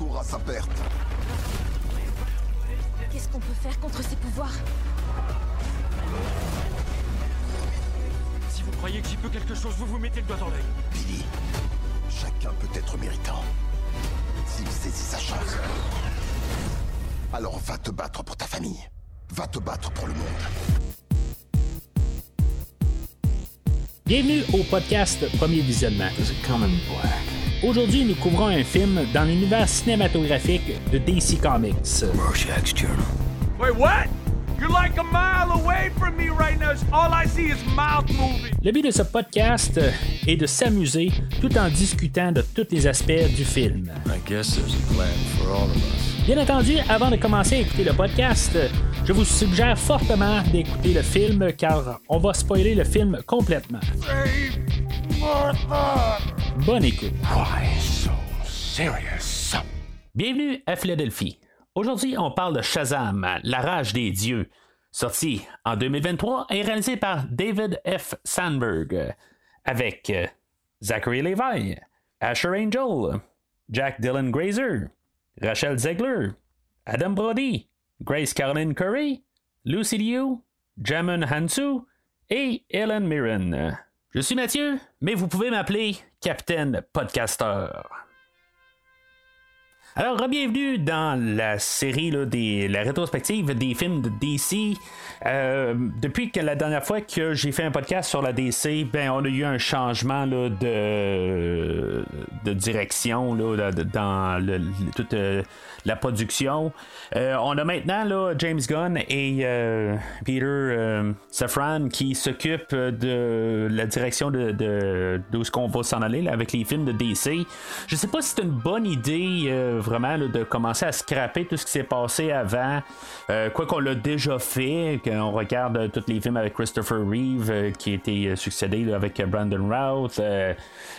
court à sa perte. Qu'est-ce qu'on peut faire contre ces pouvoirs? Si vous croyez que j'y peux quelque chose, vous vous mettez le doigt dans l'œil. Billy, chacun peut être méritant. S'il saisit sa chance. Alors va te battre pour ta famille. Va te battre pour le monde. Bienvenue au podcast Premier Visionnement. Aujourd'hui, nous couvrons un film dans l'univers cinématographique de DC Comics. Wait, what? You're like a mile away from me right now. All I see is mouth moving. Le but de ce podcast est de s'amuser tout en discutant de tous les aspects du film. I guess there's a plan for all of us. Bien entendu, avant de commencer à écouter le podcast, je vous suggère fortement d'écouter le film car on va spoiler le film complètement. Bonne écoute. Bienvenue à Philadelphie. Aujourd'hui, on parle de Shazam, La rage des dieux, sorti en 2023 et réalisé par David F. Sandberg, avec euh, Zachary Levi, Asher Angel, Jack Dylan Grazer, Rachel Zegler, Adam Brody, Grace Caroline Curry, Lucy Liu, Jamin Hansu et Ellen Mirren. Je suis Mathieu, mais vous pouvez m'appeler Captain Podcaster. Alors, bienvenue dans la série là, des la rétrospective des films de DC. Euh, depuis que la dernière fois que j'ai fait un podcast sur la DC, ben on a eu un changement de, direction là, dans le- euh, la production. Euh, on a maintenant James Gunn et euh, Peter euh, Safran qui s'occupent de la direction de, de, est-ce qu'on va s'en aller avec les films de DC. Je sais pas si c'est une bonne idée vraiment de commencer à scraper tout ce qui s'est passé avant. Quoi qu'on l'a déjà fait, qu'on regarde tous les films avec Christopher Reeve qui euh, succédé avec Brandon Routh,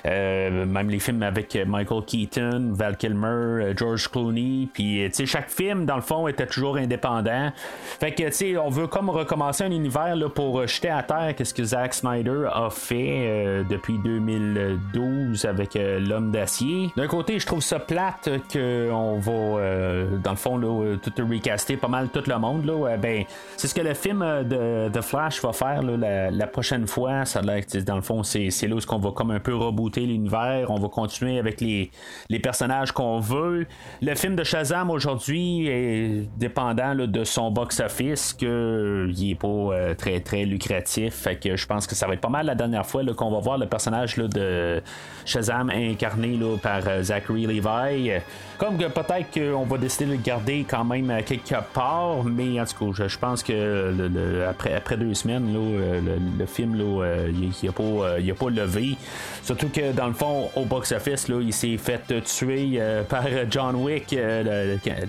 même les films avec Michael Keaton, Val Kilmer, George Clooney, puis euh, tu sais chaque film dans le fond était toujours indépendant. Fait que tu sais on veut comme recommencer un univers là, pour euh, jeter à terre qu'est-ce que Zack Snyder a fait euh, depuis 2012 avec euh, l'homme d'acier. D'un côté, je trouve ça plate qu'on va euh, dans le fond là, tout recaster pas mal tout le monde là. Ben c'est ce que le film de, de Flash va faire là, la, prochaine fois. Ça dans le fond c'est, c'est là où on va comme un peu rebooter l'univers. On va continuer avec les, les personnages qu'on veut. Le film de Shazam aujourd'hui est dépendant de son box-office que euh, il est pas euh, très très lucratif. Fait que je pense que ça va être pas mal la dernière fois qu'on va voir le personnage de Shazam incarné par euh, Zachary Levi. Comme que peut-être qu'on va décider de le garder quand même quelque part, mais en tout cas, je, pense que après, après deux semaines, le, le film il, il a pas, a pas levé. Surtout que dans le fond, au box-office, il s'est fait tuer par John Wick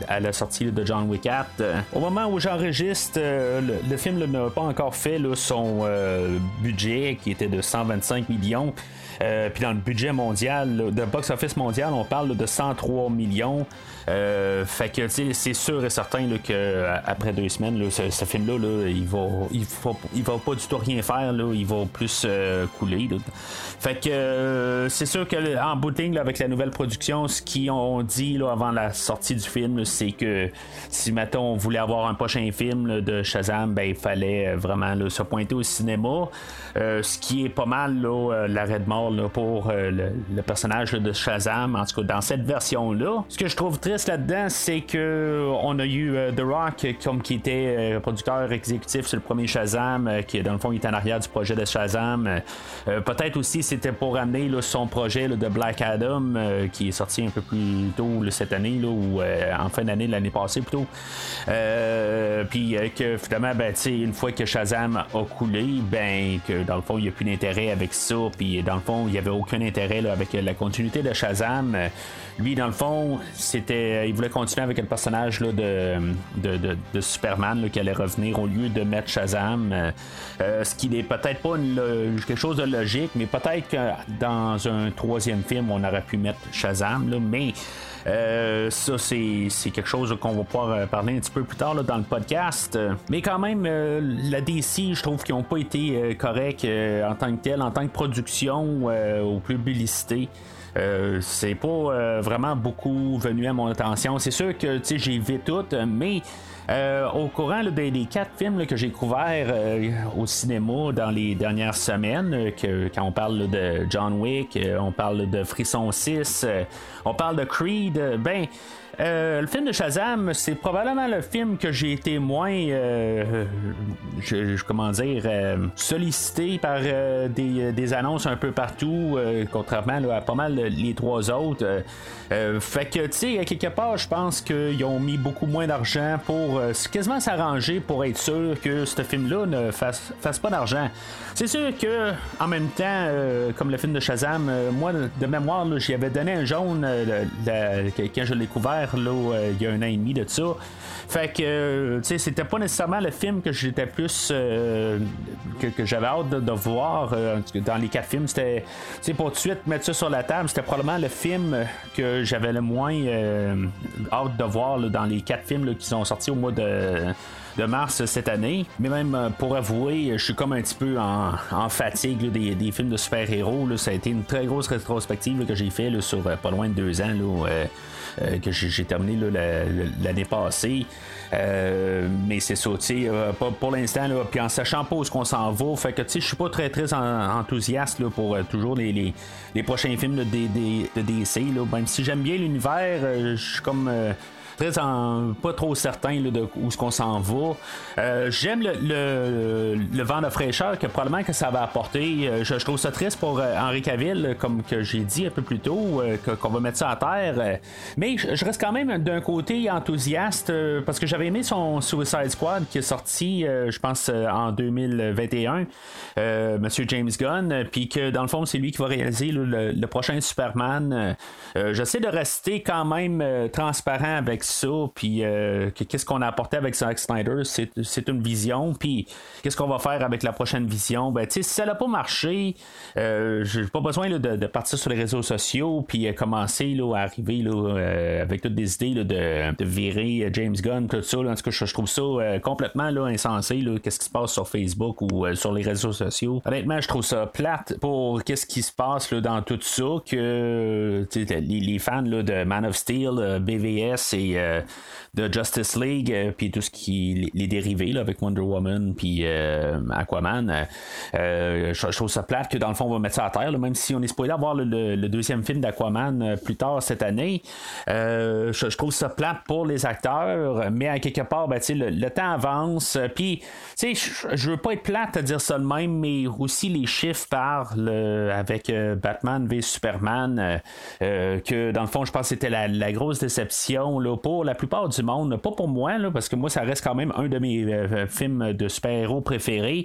à la sortie de John Wick 4. Euh, Au moment où j'enregistre, euh, le, film n'a pas encore fait son euh, budget qui était de 125 millions. Puis dans le budget mondial, là, de box-office mondial, on parle de 103 millions. Euh, fait que c'est sûr et certain là, que euh, après deux semaines, là, ce, film-là, là, il va, il va, pas du tout rien faire. Là, il va plus euh, couler. Fait que euh, c'est sûr que en bout de ligne, avec la nouvelle production, ce qu'ils ont dit avant la sortie du film, c'est que si mettons on voulait avoir un prochain film de Shazam, ben il fallait euh, vraiment se pointer au cinéma. Euh, ce qui est pas mal l'arrêt de mort pour le, le personnage de Shazam, en tout cas dans cette version-là. Ce que je trouve là-dedans, c'est que on a eu euh, The Rock comme qui était euh, producteur exécutif sur le premier Shazam, euh, qui dans le fond il en arrière du projet de Shazam. Euh, euh, Peut-être aussi c'était pour amener là, son projet là, de Black Adam, euh, qui est sorti un peu plus tôt là, cette année, ou euh, en fin d'année l'année passée plutôt. Euh, Puis euh, que finalement, ben, une fois que Shazam a coulé, ben que dans le fond il n'y a plus d'intérêt avec ça. Puis dans le fond, il n'y avait aucun intérêt avec la continuité de Shazam. Lui, dans le fond, c'était, il voulait continuer avec le personnage de, de, de- Superman qui allait revenir au lieu de mettre Shazam. Euh, euh, ce qui n'est peut-être pas quelque chose de logique, mais peut-être que dans un troisième film, on aurait pu mettre Shazam. mais euh, ça, c'est, quelque chose qu'on va pouvoir parler un petit peu plus tard dans le podcast. Mais quand même, la DC, je trouve qu'ils n'ont pas été corrects en tant que tel, en tant que production ou publicité. C'est pas vraiment beaucoup venu à mon attention. C'est sûr que j'ai vu tout, mais euh, au courant des, quatre films que j'ai couverts euh, au cinéma dans les dernières semaines, euh, que, quand on parle de John Wick, on parle de Frisson 6, on parle de Creed, ben euh, le film de Shazam, c'est probablement le film que j'ai été moins, euh, je, comment dire, euh, sollicité par des, annonces un peu partout, contrairement à pas mal les trois autres. fait que, tu sais, quelque part, je pense qu'ils ont mis beaucoup moins d'argent pour quasiment s'arranger pour être sûr que ce film-là ne fasse, fasse pas d'argent. C'est sûr que, en même temps, comme le film de Shazam, moi, de mémoire, j'y avais donné un jaune quand je l'ai couvert euh, il y a un an et demi de ça. Fait que, euh, tu sais, c'était pas nécessairement le film que j'étais plus. Euh, que, j'avais hâte de, voir. dans les quatre films, c'était. Tu sais, pour tout de suite mettre ça sur la table, c'était probablement le film que j'avais le moins hâte de voir dans les quatre films qui sont sortis au mois de mars cette année. Mais même pour avouer, je suis comme un petit peu en, fatigue des, films de super-héros. Ça a été une très grosse rétrospective que j'ai fait sur pas loin de deux ans. Euh, que j'ai terminé l'année passée. Euh, mais c'est ça, tu euh, pour l'instant, puis en sachant pas où qu'on s'en va, fait que tu sais, je suis pas très très enthousiaste pour toujours les, les, prochains films de, de, DC. Même si j'aime bien l'univers, je suis comme pas trop certain de où ce qu'on s'en va. Euh, j'aime le, vent de fraîcheur que probablement que ça va apporter. Euh, je, trouve ça triste pour euh, Henri Cavill, comme que j'ai dit un peu plus tôt, qu'on va mettre ça à terre. mais je reste quand même d'un côté enthousiaste parce que j'avais aimé son Suicide Squad qui est sorti, je pense, en 2021, Monsieur James Gunn, puis que dans le fond c'est lui qui va réaliser le, prochain Superman. J'essaie de rester quand même transparent avec ça, puis euh, qu'est-ce qu'on a apporté avec Zack Snyder, c'est une vision, puis qu'est-ce qu'on va faire avec la prochaine vision? Ben, si ça n'a pas marché, euh, j'ai pas besoin de, partir sur les réseaux sociaux, puis euh, commencer là, à arriver là, avec toutes des idées de, virer James Gunn, tout ça. en tout cas, je, trouve ça complètement là, insensé, qu'est-ce qui se passe sur Facebook ou sur les réseaux sociaux. Honnêtement, je trouve ça plate pour qu'est-ce qui se passe dans tout ça, que les, les, fans de Man of Steel, BVS et euh, de Justice League, euh, puis tout ce qui les dérivés avec Wonder Woman, puis euh, Aquaman. Je, trouve ça plate que dans le fond on va mettre ça à terre, même si on est spoilé à voir le, deuxième film d'Aquaman plus tard cette année. Je, trouve ça plate pour les acteurs, mais à quelque part, ben, le, le temps avance, puis je veux pas être plate à dire ça de même, mais aussi les chiffres parlent avec Batman v Superman, que dans le fond, je pense que c'était la, la, grosse déception là, pour la plupart du monde. Pas pour moi, parce que moi, ça reste quand même un de mes euh, euh, films de super-héros préférés.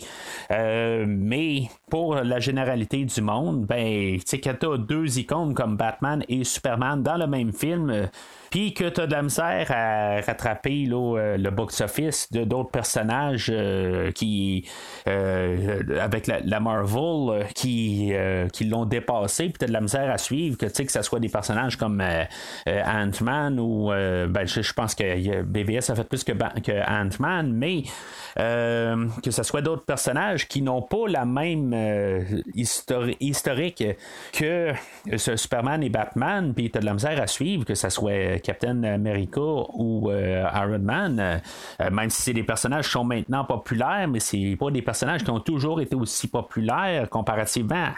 Euh, mais pour la généralité du monde, ben, tu sais, quand deux icônes comme Batman et Superman dans le même film, puis que tu as de la misère à rattraper là, le box-office de d'autres personnages qui avec la, Marvel qui, qui l'ont dépassé, puis tu as de la misère à suivre, que que ce soit des personnages comme Ant-Man ou ben, je, pense que BVS a fait plus que, Ant-Man, mais euh, que ce soit d'autres personnages qui n'ont pas la même euh, historique que ce Superman et Batman, puis tu as de la misère à suivre, que ce soit Captain America ou euh, Iron Man, même si des personnages sont maintenant populaires, mais c'est pas des personnages qui ont toujours été aussi populaires comparativement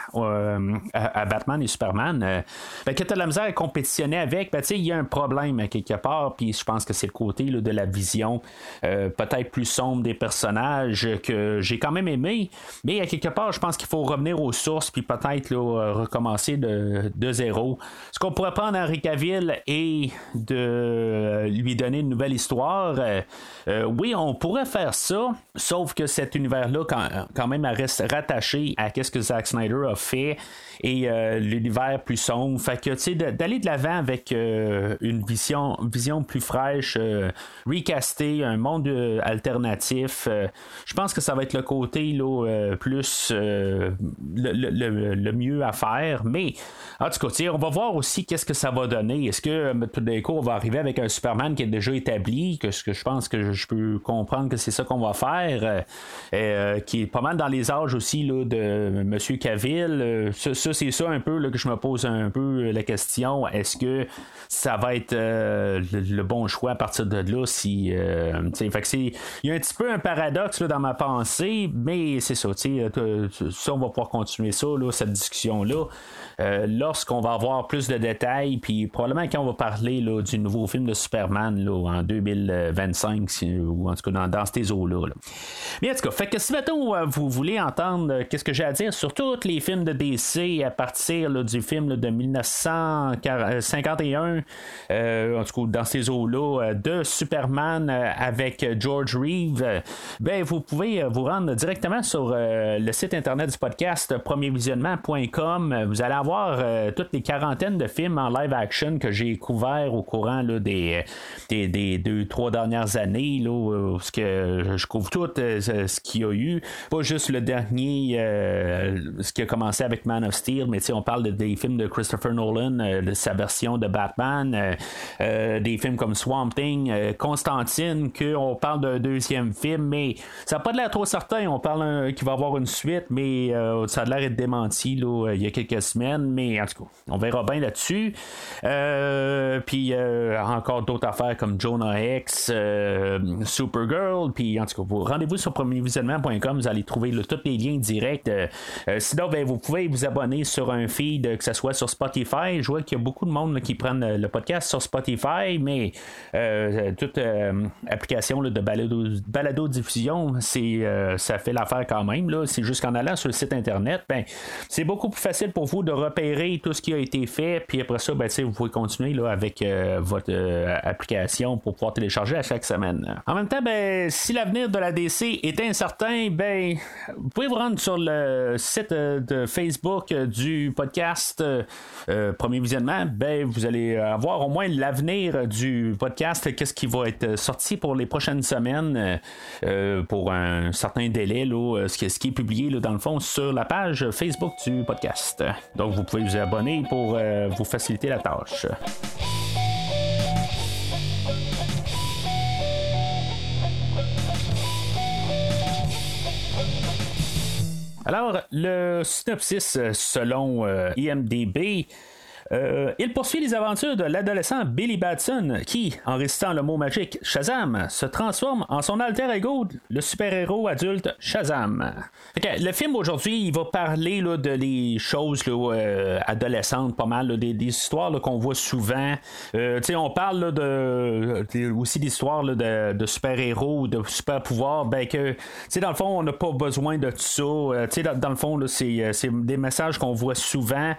à, Batman et Superman. Ben, que tu as de la misère à compétitionner avec, ben, il y a un problème quelque part, puis je pense que c'est le côté de la vision peut-être plus sombre des personnages personnage que j'ai quand même aimé, mais à quelque part, je pense qu'il faut revenir aux sources puis peut-être recommencer de, zéro. Ce qu'on pourrait prendre Henri Cavill et de lui donner une nouvelle histoire, euh, euh, oui, on pourrait faire ça, sauf que cet univers-là, quand, même, reste rattaché à ce que Zack Snyder a fait et euh, l'univers plus sombre. Fait que, tu sais, d'aller de l'avant avec une vision, vision plus fraîche, recaster un monde alternatif. je pense que ça va être le côté là, plus le, le, mieux à faire. Mais en tout cas, on va voir aussi qu'est-ce que ça va donner. Est-ce que coup, on va arriver avec un Superman qui est déjà établi, que ce que je pense que je peux comprendre que c'est ça qu'on va faire, qui est pas mal dans les âges aussi là, de M. Cavill. ça, c'est ça un peu que je me pose un peu la question. Est-ce que ça va être le, bon choix à partir de là? Si, il y a un petit peu un paradoxe dans ma pensée, mais c'est ça. Ça, on va pouvoir continuer ça, cette discussion-là. Euh, lorsqu'on va avoir plus de détails, puis probablement quand on va parler du nouveau film de Superman là, en 2025, ou en tout cas dans, ces eaux-là. Mais en tout cas, fait que si maintenant euh, vous voulez entendre euh, qu'est-ce que j'ai à dire sur tous les films de DC à partir du film de 1951, en tout cas dans ces eaux-là, de Superman avec George Reeve, ben vous pouvez vous rendre directement sur le site internet du podcast premiervisionnement.com. Vous allez avoir euh, toutes les quarantaines de films en live action que j'ai couverts au courant des, des, deux, trois dernières années, là, ce que je couvre tout euh, ce qu'il y a eu. Pas juste le dernier, euh, ce qui a commencé avec Man of Steel, mais on parle des films de Christopher Nolan, de sa version de Batman, des films comme Swamp Thing, Constantine, qu'on parle d'un deuxième film, mais ça n'a pas l'air trop certain. On parle qu'il va y avoir une suite, mais ça a l'air d'être démenti là, il y a quelques semaines mais en tout cas, on verra bien là-dessus. Euh, puis euh, encore d'autres affaires comme Jonah X, euh, Supergirl, puis en tout cas, rendez-vous sur premiervisionnement.com, vous allez trouver tous les liens directs. sinon, ben, vous pouvez vous abonner sur un feed, que ce soit sur Spotify. Je vois qu'il y a beaucoup de monde qui prennent le podcast sur Spotify, mais toute application de balado, diffusion, c'est ça fait l'affaire quand même. C'est juste qu'en allant sur le site internet, ben, c'est beaucoup plus facile pour vous de repérer tout ce qui a été fait, puis après ça, ben, vous pouvez continuer là, avec euh, votre euh, application pour pouvoir télécharger à chaque semaine. En même temps, ben, si l'avenir de la DC est incertain, ben, vous pouvez vous rendre sur le site euh, de Facebook du podcast Premier Visionnement. Ben, vous allez avoir au moins l'avenir du podcast, qu'est-ce qui va être sorti pour les prochaines semaines, pour un certain délai, ce, qui, est publié dans le fond sur la page Facebook du podcast. Donc, vous pouvez vous abonner pour euh, vous faciliter la tâche. Alors, le synopsis euh, selon euh, IMDB euh, il poursuit les aventures de l'adolescent Billy Batson qui, en récitant le mot magique Shazam, se transforme en son alter ego, le super-héros adulte Shazam. le film aujourd'hui, il va parler de les choses euh, adolescentes, pas mal, des, histoires qu'on voit souvent. Euh, on parle de, aussi d'histoires de, de super-héros, de super-pouvoirs, ben que dans le fond, on n'a pas besoin de tout ça. Dans, dans, le fond, c'est des messages qu'on voit souvent.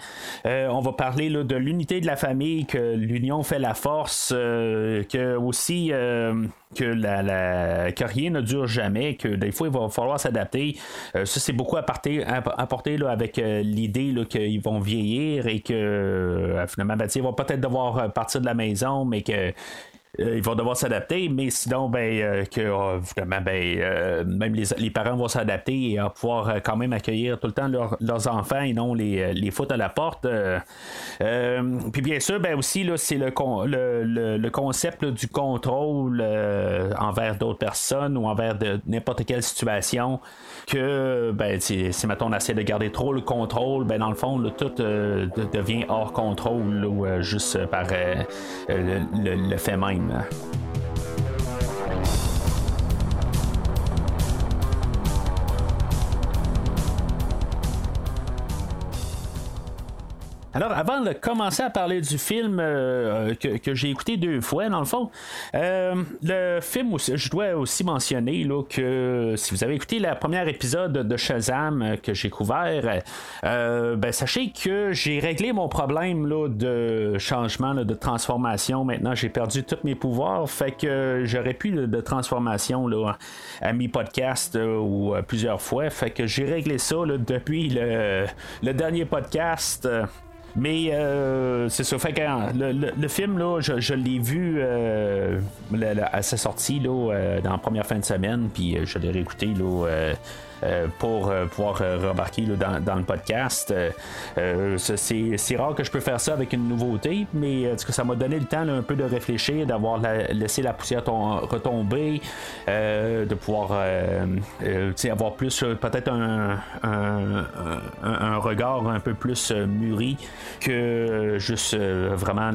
on va parler de l'unité de la famille, que l'union fait la force, euh, que aussi euh, que, rien ne dure jamais, que des fois il va falloir s'adapter. Euh, ça, c'est beaucoup apporté, apporté avec l'idée qu'ils vont vieillir et que finalement, ben, ils vont peut-être devoir partir de la maison, mais que ils vont devoir s'adapter, mais sinon, ben, euh, que ben, euh, même les, parents vont s'adapter et pouvoir quand même accueillir tout le temps leurs enfants et non les, les foutre à la porte. puis bien sûr, ben aussi, là, c'est le, le, le, concept du contrôle envers d'autres personnes ou envers n'importe quelle situation que ben, si, si on essaie de garder trop le contrôle, ben, dans le fond, tout devient hors contrôle ou juste par le fait même. Alors, avant de commencer à parler du film euh, que, j'ai écouté deux fois, dans le fond, euh, le film, aussi, je dois aussi mentionner que si vous avez écouté le premier épisode de Shazam euh, que j'ai couvert, ben, sachez que j'ai réglé mon problème là, de changement, de transformation. Maintenant, j'ai perdu tous mes pouvoirs, fait que j'aurais plus de, transformation là, à mes podcasts ou plusieurs fois. Fait que j'ai réglé ça depuis le dernier podcast. Mais c'est ça. Fait que le, film, là, je, l'ai vu à sa sortie là, dans la première fin de semaine, puis je l'ai réécouté là, euh, pour euh, pouvoir euh, remarquer dans, le podcast. c'est rare que je peux faire ça avec une nouveauté, mais ça m'a donné le temps un peu de réfléchir, d'avoir laissé la poussière retomber, de pouvoir avoir plus peut-être un, un, regard un peu plus mûri que juste vraiment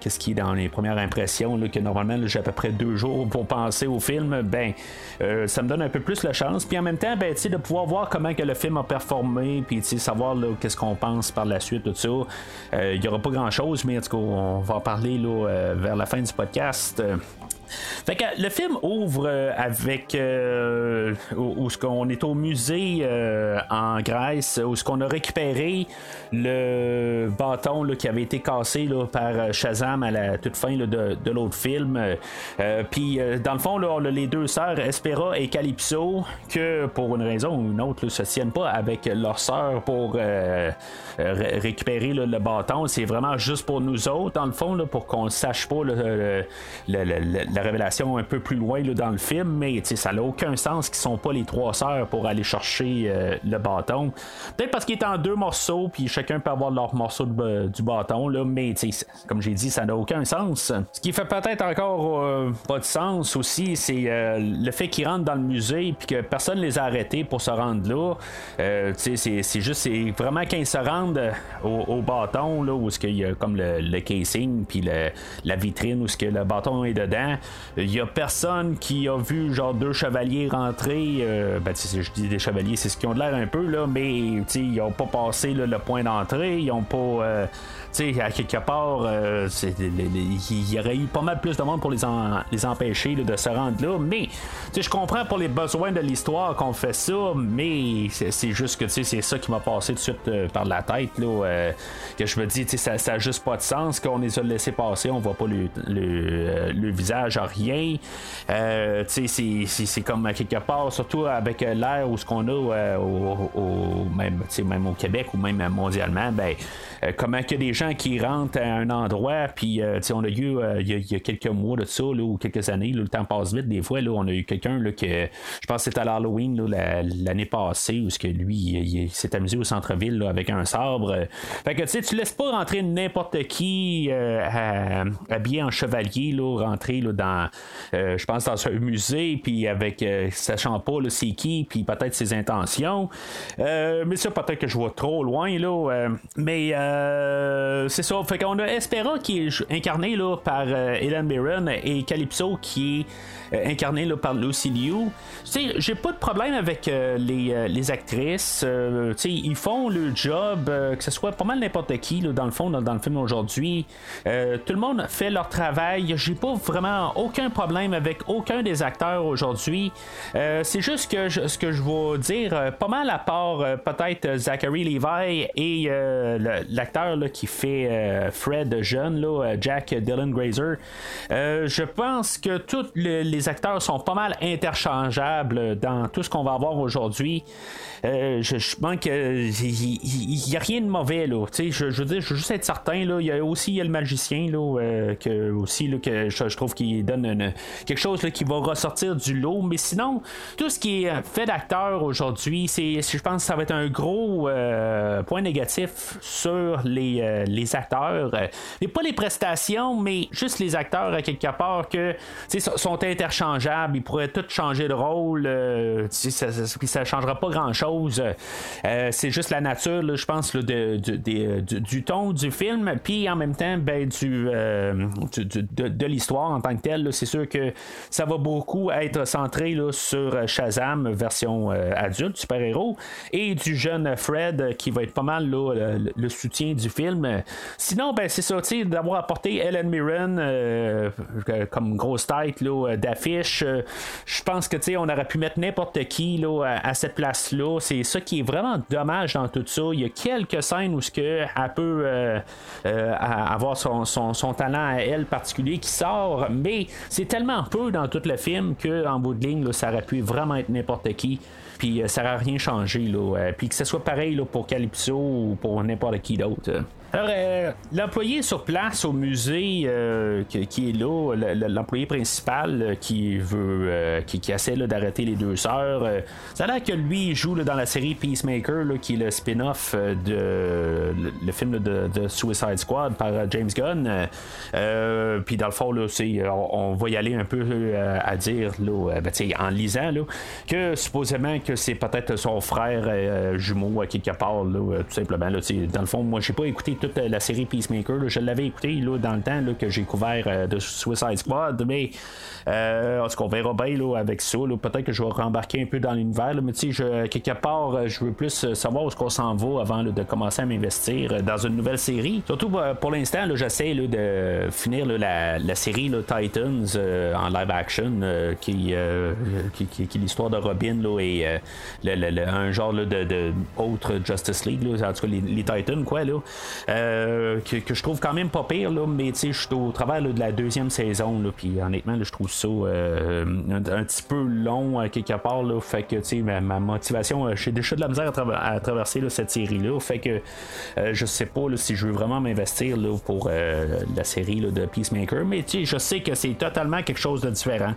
qu'est-ce qui est dans les premières impressions, que normalement j'ai à peu près deux jours pour penser au film, ben ça me donne un peu plus la chance. Puis en même temps, ben, de pouvoir voir comment que le film a performé, puis savoir qu'est-ce qu'on pense par la suite, tout ça. Euh, il n'y aura pas grand-chose, mais en tout cas, on va en parler là, euh, vers la fin du podcast. Fait que le film ouvre euh, avec euh, où, ce qu'on est au musée euh, en Grèce, où ce qu'on a récupéré le bâton qui avait été cassé là, par Shazam à la toute fin de, l'autre film. Puis dans le fond, là, on les deux sœurs, Espera et Calypso, que pour une raison ou une autre, là, se tiennent pas avec leur sœur pour récupérer le bâton. C'est vraiment juste pour nous autres, dans le fond, pour qu'on sache pas le, la révélation un peu plus loin là, dans le film, mais ça n'a aucun sens qu'ils sont pas les trois sœurs pour aller chercher euh, le bâton. Peut-être parce qu'il est en deux morceaux, puis chacun peut avoir leur morceau du bâton, là, mais comme j'ai dit, ça n'a aucun sens. Ce qui fait peut-être encore euh, pas de sens aussi, c'est euh, le fait qu'ils rentrent dans le musée, puis que personne les a arrêtés pour se rendre là. c'est juste, c'est vraiment quand ils se rendent au, bâton, là, où il y a comme le, casing, puis la vitrine, où ce que le bâton est dedans, il y a personne qui a vu genre deux chevaliers rentrer. Euh, ben, je dis des chevaliers, c'est ce qu'ils ont l'air un peu, là, mais ils n'ont pas passé le point d'entrée. Ils n'ont pas. Euh, sais, à quelque part, euh, il y aurait eu pas mal plus de monde pour les, empêcher de se rendre là. Mais, je comprends pour les besoins de l'histoire qu'on fait ça, mais c'est juste que c'est ça qui m'a passé tout de suite euh, par la tête. Là, euh, que je me dis, ça n'a juste pas de sens qu'on les a laissés passer, on voit pas le, visage à rien. c'est comme à quelque part, surtout avec l'air ou ce qu'on a au, même, au Québec ou même mondialement, ben, comment que des qui rentrent à un endroit, puis euh, on a eu euh, il y, a quelques mois de ça, ou quelques années, le temps passe vite des fois, là, on a eu quelqu'un que je pense que c'était à l'Halloween l'année passée, où ce que lui il, s'est amusé au centre-ville avec un sabre. Fait que tu sais, tu laisses pas rentrer n'importe qui euh, habillé en chevalier, là, rentrer là, dans je pense dans un musée, puis avec sachant pas c'est qui, puis peut-être ses intentions. mais ça peut-être que je vois trop loin là. mais euh, c'est ça. Fait qu'on a Espera qui est incarné par euh, Helen Mirren et Calypso qui est euh, incarné là, par Lucy Liu. J'ai pas de problème avec euh, les, euh, les, actrices. ils font le job, que ce soit pas mal n'importe qui, là, dans le fond, dans, le film aujourd'hui. tout le monde fait leur travail. J'ai pas vraiment aucun problème avec aucun des acteurs aujourd'hui. C'est juste que ce que je vais dire, pas mal à part peut-être Zachary Levi et l'acteur qui fait Fred jeune, là, Jack Dylan Grazer. je pense que toutes les les acteurs sont pas mal interchangeables dans tout ce qu'on va avoir aujourd'hui. Euh, je, je manque. Il n'y a rien de mauvais, là. Je, je veux dire, je veux juste être certain, là. Il y a aussi y a le magicien, là, euh, que, aussi, là, que je, trouve qu'il donne quelque chose qui va ressortir du lot. Mais sinon, tout ce qui est fait d'acteurs aujourd'hui, c'est, je pense que ça va être un gros euh, point négatif sur les, les acteurs. Et pas les prestations, mais juste les acteurs, à quelque part, que sont interchangeables. Ils pourraient tous changer de rôle. ça ne changera pas grand-chose. Euh, c'est juste la nature, je pense, de, du ton du film, puis en même temps, ben, du, euh, de, l'histoire en tant que telle. C'est sûr que ça va beaucoup être centré sur Shazam, version euh, adulte, super-héros, et du jeune Fred, qui va être pas mal le, soutien du film. Sinon, ben, c'est ça, d'avoir apporté Ellen Mirren comme grosse tête d'affiche. Je pense que on aurait pu mettre n'importe qui là, à cette place-là c'est ça qui est vraiment dommage dans tout ça. Il y a quelques scènes où ce elle peut euh, euh, avoir son, son, talent à elle particulier qui sort, mais c'est tellement peu dans tout le film que en bout de ligne, ça aurait pu vraiment être n'importe qui. Puis ça n'a rien changé. Là, puis que ce soit pareil là, pour Calypso ou pour n'importe qui d'autre. Alors, euh, l'employé sur place au musée euh, qui, est là, l'employé principal euh, qui veut, qui, essaie d'arrêter les deux sœurs, ça a l'air que lui joue dans la série Peacemaker, qui est le spin-off de le, film de, Suicide Squad par James Gunn. Puis dans le fond, là, on, va y aller un peu à dire, là, ben, en lisant, là, que supposément que c'est peut-être son frère jumeau à quelque part, tout simplement. dans le fond, moi j'ai pas écouté toute la série Peacemaker. je l'avais écouté dans le temps que j'ai couvert euh, de Suicide Squad, mais euh, ce qu'on verra bien avec ça. Peut-être que je vais rembarquer un peu dans l'univers, mais tu sais, quelque part, euh, je veux plus euh, savoir où ce qu'on s'en va avant de commencer à m'investir dans une nouvelle série. Surtout pour l'instant, j'essaie de finir la, série Titans en live action, qui, qui, est l'histoire de Robin et un genre de, autre Justice League, en tout cas les, Titans, quoi, là. Euh, que, je trouve quand même pas pire, là, mais je suis au travers de la deuxième saison, puis honnêtement, je trouve ça euh, un, petit peu long quelque part, là, fait que ma, ma motivation, euh, j'ai déjà de la misère à, traverser cette série-là, fait que je sais pas si je veux vraiment m'investir pour la série de Peacemaker, mais je sais que c'est totalement quelque chose de différent.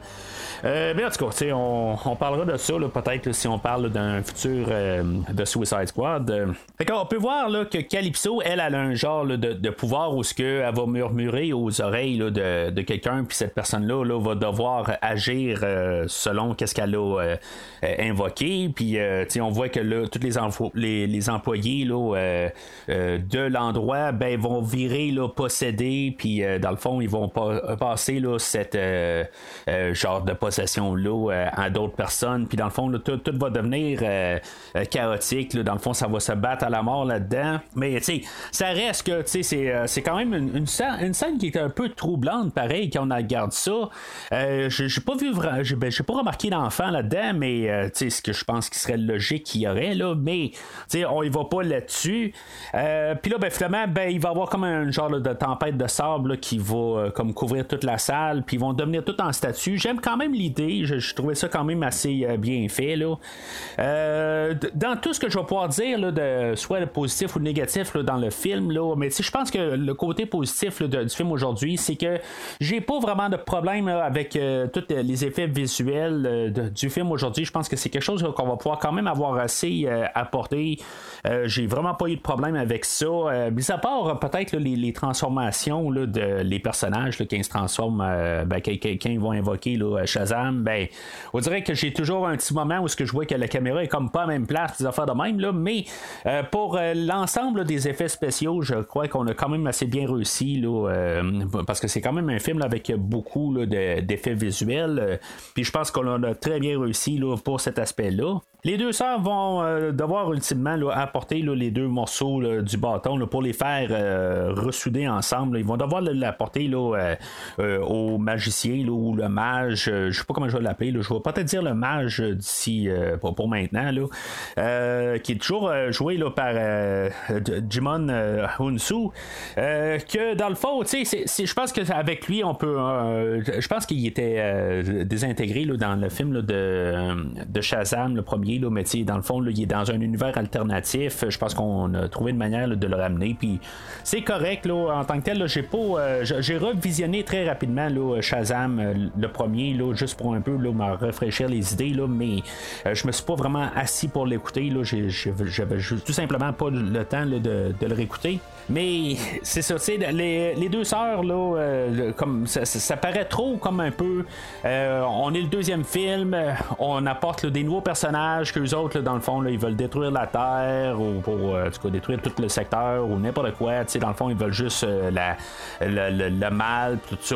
Mais en tout on, on parlera de ça peut-être si on parle d'un futur de Suicide Squad. Fait qu'on peut voir là, que Calypso, elle, elle a un genre de, pouvoir où ce que elle va murmurer aux oreilles de, quelqu'un, puis cette personne-là là, va devoir agir euh, selon qu'est-ce qu'elle a euh, invoqué. Puis euh, on voit que là, tous les, les, employés là, de l'endroit ben, vont virer là, posséder, puis dans le fond, ils vont pas, passer là, cette genre de possession-là à d'autres personnes. Puis dans le fond, tout, va devenir chaotique. Dans le fond, ça va se battre à la mort là-dedans. Mais tu sais, ça reste que, tu sais, euh, c'est, quand même une, scène, qui est un peu troublante, pareil, quand on regarde ça. Euh, j'ai, pas vu, j'ai, ben, pas remarqué d'enfant là-dedans, mais, euh, tu sais, ce que je pense qui serait logique qu'il y aurait, là, mais, tu sais, on y va pas là-dessus. Puis là, ben, finalement, ben, il va y avoir comme un genre de tempête de sable qui va comme couvrir toute la salle, puis ils vont devenir tout en statue. J'aime quand même l'idée, je, trouvais ça quand même assez bien fait, là. dans tout ce que je vais pouvoir dire, là, de, soit positif ou négatif, là, dans le film, là, mais je pense que le côté positif du film aujourd'hui, c'est que j'ai pas vraiment de problème avec euh, tous les effets visuels euh, du film aujourd'hui. Je pense que c'est quelque chose qu'on va pouvoir quand même avoir assez euh, apporté. j'ai vraiment pas eu de problème avec ça. mis à part peut-être les, transformations là, de les personnages qui se transforment, ben, quand, ils vont invoquer là, Ben, on dirait que j'ai toujours un petit moment où ce que je vois que la caméra est comme pas à même place, des affaires de même, là, mais pour l'ensemble des effets spéciaux, je crois qu'on a quand même assez bien réussi, là, euh, parce que c'est quand même un film avec beaucoup d'effets visuels. Euh, puis je pense qu'on a très bien réussi là, pour cet aspect-là. Les deux sœurs vont euh, devoir ultimement apporter les deux morceaux du bâton pour les faire ressouder ensemble. Ils vont devoir l'apporter au magicien ou le mage. Je sais pas comment je vais l'appeler. Je vais peut-être dire le mage d'ici pour, maintenant. qui est toujours joué par Jimon Hunsu, euh, que dans le fond, je pense qu'avec lui, on peut. Euh, je pense qu'il était euh, désintégré dans le film de, de Shazam, le premier, là, mais dans le fond, il est dans un univers alternatif. Je pense qu'on a trouvé une manière de le ramener. Puis c'est correct, là, en tant que tel, j'ai pas. j'ai revisionné très rapidement là, Shazam, le premier, là, juste pour un peu là, me rafraîchir les idées, là, mais je me suis pas vraiment assis pour l'écouter. J'avais tout simplement pas le temps de, le réécouter. Mais c'est ça, les, les, deux sœurs, là, euh, comme ça, paraît trop comme un peu. Euh, on est le deuxième film, on apporte des nouveaux personnages qu'eux autres, dans le fond, ils veulent détruire la Terre ou pour euh, détruire tout le secteur ou n'importe quoi. Dans le fond, ils veulent juste la, le, mal, tout ça.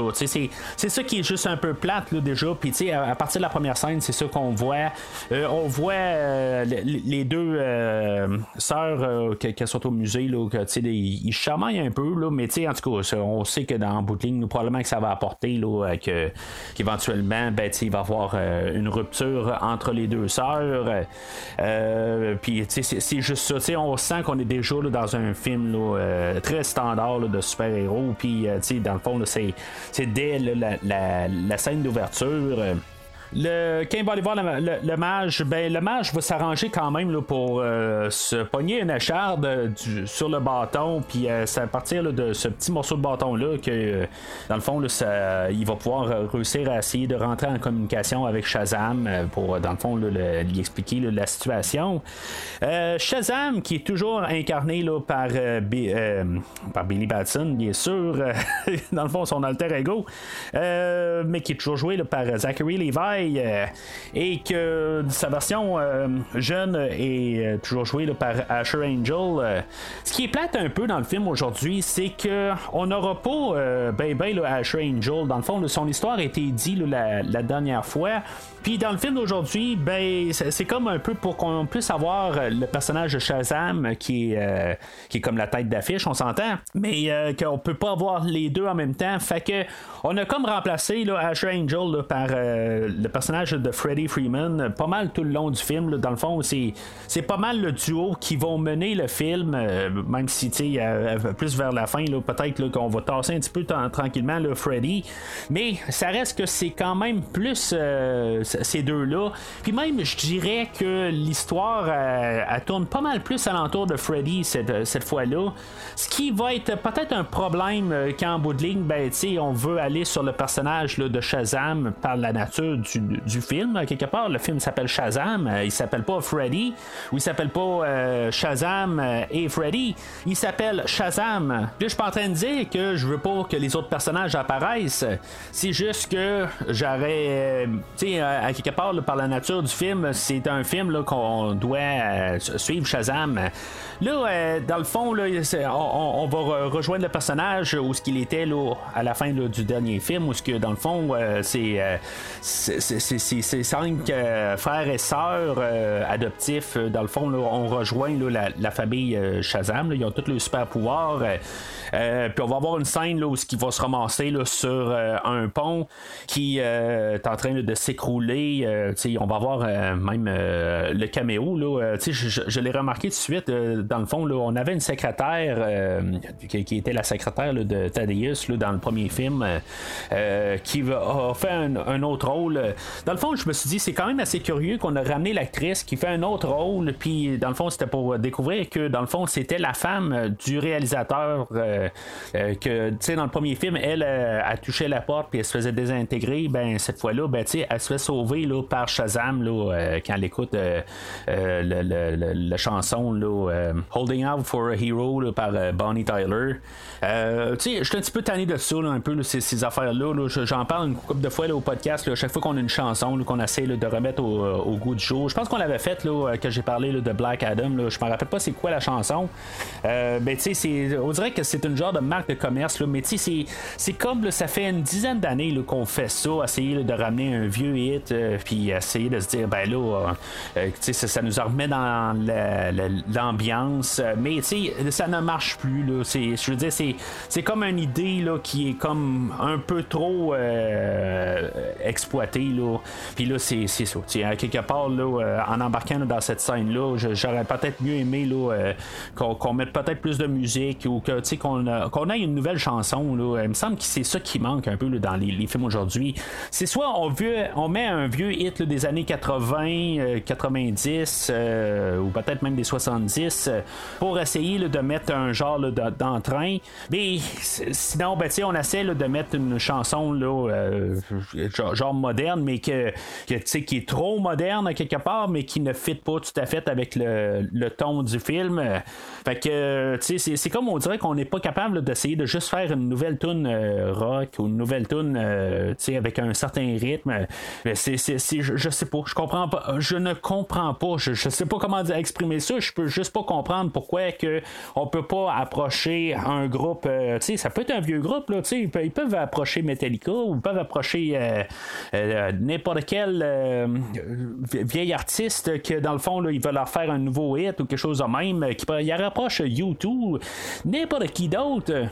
C'est ça qui est juste un peu plate, déjà. Puis, tu sais, à, partir de la première scène, c'est ça qu'on voit. on voit les, deux sœurs qui, sont au musée, là, tu sais, il chamaille un peu, mais en tout cas, on sait que dans bout de probablement que ça va apporter qu'éventuellement, ben, il va y avoir euh, une rupture entre les deux sœurs. Euh, puis c'est, juste ça. On sent qu'on est déjà dans un film euh, très standard de super-héros. Puis dans le fond, c'est, dès la, scène d'ouverture. hören. Eh? Le, quand il va aller voir le, mage, ben, le mage va s'arranger quand même pour euh, se pogner une écharde sur le bâton, puis c'est à partir de ce petit morceau de bâton-là que, dans le fond, il va pouvoir réussir à essayer de rentrer en communication avec Shazam pour, dans le fond, lui expliquer la situation. Shazam, qui est toujours incarné par, par Billy Batson, bien sûr, dans le fond, son alter ego, mais qui est toujours joué par Zachary Levi euh, et que sa version euh, jeune est euh, toujours jouée par Asher Angel. ce qui est plate un peu dans le film aujourd'hui, c'est que on n'aura pas ben ben Asher Angel. Dans le fond, son histoire a été dit la, la dernière fois. Puis dans le film d'aujourd'hui, ben c'est comme un peu pour qu'on puisse avoir le personnage de Shazam qui est, qui est comme la tête d'affiche, on s'entend, mais qu'on peut pas avoir les deux en même temps. Fait que on a comme remplacé là, Asher Angel par euh, le personnage de Freddie Freeman pas mal tout le long du film. dans le fond, c'est, pas mal le duo qui vont mener le film, euh, même si plus vers la fin, peut-être qu'on va tasser un petit peu tranquillement le Freddy. Mais ça reste que c'est quand même plus euh, ces deux-là. Puis même, je dirais que l'histoire elle tourne pas mal plus alentour de Freddy cette, cette fois-là. Ce qui va être peut-être un problème quand en bout de ligne, ben, on veut aller sur le personnage de Shazam par la nature du, film. Quelque part, le film s'appelle Shazam. Euh, il s'appelle pas Freddy ou il s'appelle pas euh, Shazam euh, et Freddy. Il s'appelle Shazam. Là, je suis pas en train de dire que je veux pas que les autres personnages apparaissent. C'est juste que j'aurais, sais, quelque part, par la nature du film, c'est un film qu'on doit suivre Shazam. Là, dans le fond, là, on, va rejoindre le personnage où ce qu'il était là, à la fin du dernier film, où ce que dans le fond, c'est c'est cinq euh, frères et sœurs euh, adoptifs. Euh, dans le fond, on rejoint la, famille Shazam. ils ont tous les super pouvoirs. puis on va avoir une scène où ce qui va se ramasser sur un pont qui est en train de s'écrouler. On va avoir même le caméo. Là, je, je, l'ai remarqué tout de suite. dans le fond, on avait une secrétaire qui, était la secrétaire de Thaddeus dans le premier film qui a fait un, autre rôle. Dans le fond, je me suis dit, c'est quand même assez curieux qu'on a ramené l'actrice qui fait un autre rôle, puis dans le fond, c'était pour découvrir que dans le fond, c'était la femme du réalisateur euh, euh, que, tu sais, dans le premier film, elle euh, a touché la porte puis elle se faisait désintégrer. Ben, cette fois-là, ben, tu sais, elle se fait sauver par Shazam là, quand elle écoute la chanson Holding Out for a Hero par Bonnie Tyler. je suis un petit peu tanné de ça, un peu, ces, affaires-là. J'en parle une couple de fois au podcast chaque fois qu'on a une chanson qu'on essaie de remettre euh, au, goût du jour. Je pense qu'on l'avait fait euh, que j'ai parlé de Black Adam. Je me rappelle pas c'est quoi la chanson. Euh, ben, on dirait que c'est une genre de marque de commerce, mais c'est comme ça fait une dizaine d'années qu'on fait ça, essayer de ramener un vieux hit, puis essayer de se dire, ben là, ça, ça, nous remet dans l'ambiance, mais ça ne marche plus. Là, je veux dire, c'est, comme une idée là, qui est comme un peu trop exploité. Là. Puis là, c'est, ça. À quelque part, là, euh, en embarquant dans cette scène-là, j'aurais peut-être mieux aimé là, euh, qu'on, mette peut-être plus de musique ou que, qu'on, qu'on ait une nouvelle chanson. Là. Il me semble que c'est ça qui manque un peu dans les, films aujourd'hui. C'est soit on, veut, on met un vieux hit des années 80, 90 euh, ou peut-être même des 70 pour essayer de mettre un genre d'entrain. Mais sinon, ben, on essaie de mettre une chanson genre moderne, mais que, que qui est trop moderne quelque part, mais qui ne fit pas tout à fait avec le, ton du film. Fait que, c'est comme on dirait qu'on n'est pas capable d'essayer de juste faire une nouvelle tune euh, rock ou une nouvelle tune, euh, avec un certain rythme. C'est, je, je, sais pas, je comprends pas, je ne comprends pas, je, sais pas comment exprimer ça, je peux juste pas comprendre pourquoi que on peut pas approcher un groupe, euh, tu sais, ça peut être un vieux groupe, là, ils peuvent approcher Metallica ou ils peuvent approcher euh, n'importe quel euh, vieil artiste que dans le fond là, il veut leur faire un nouveau hit ou quelque chose de même, qui y rapproche YouTube, n'importe qui d'autre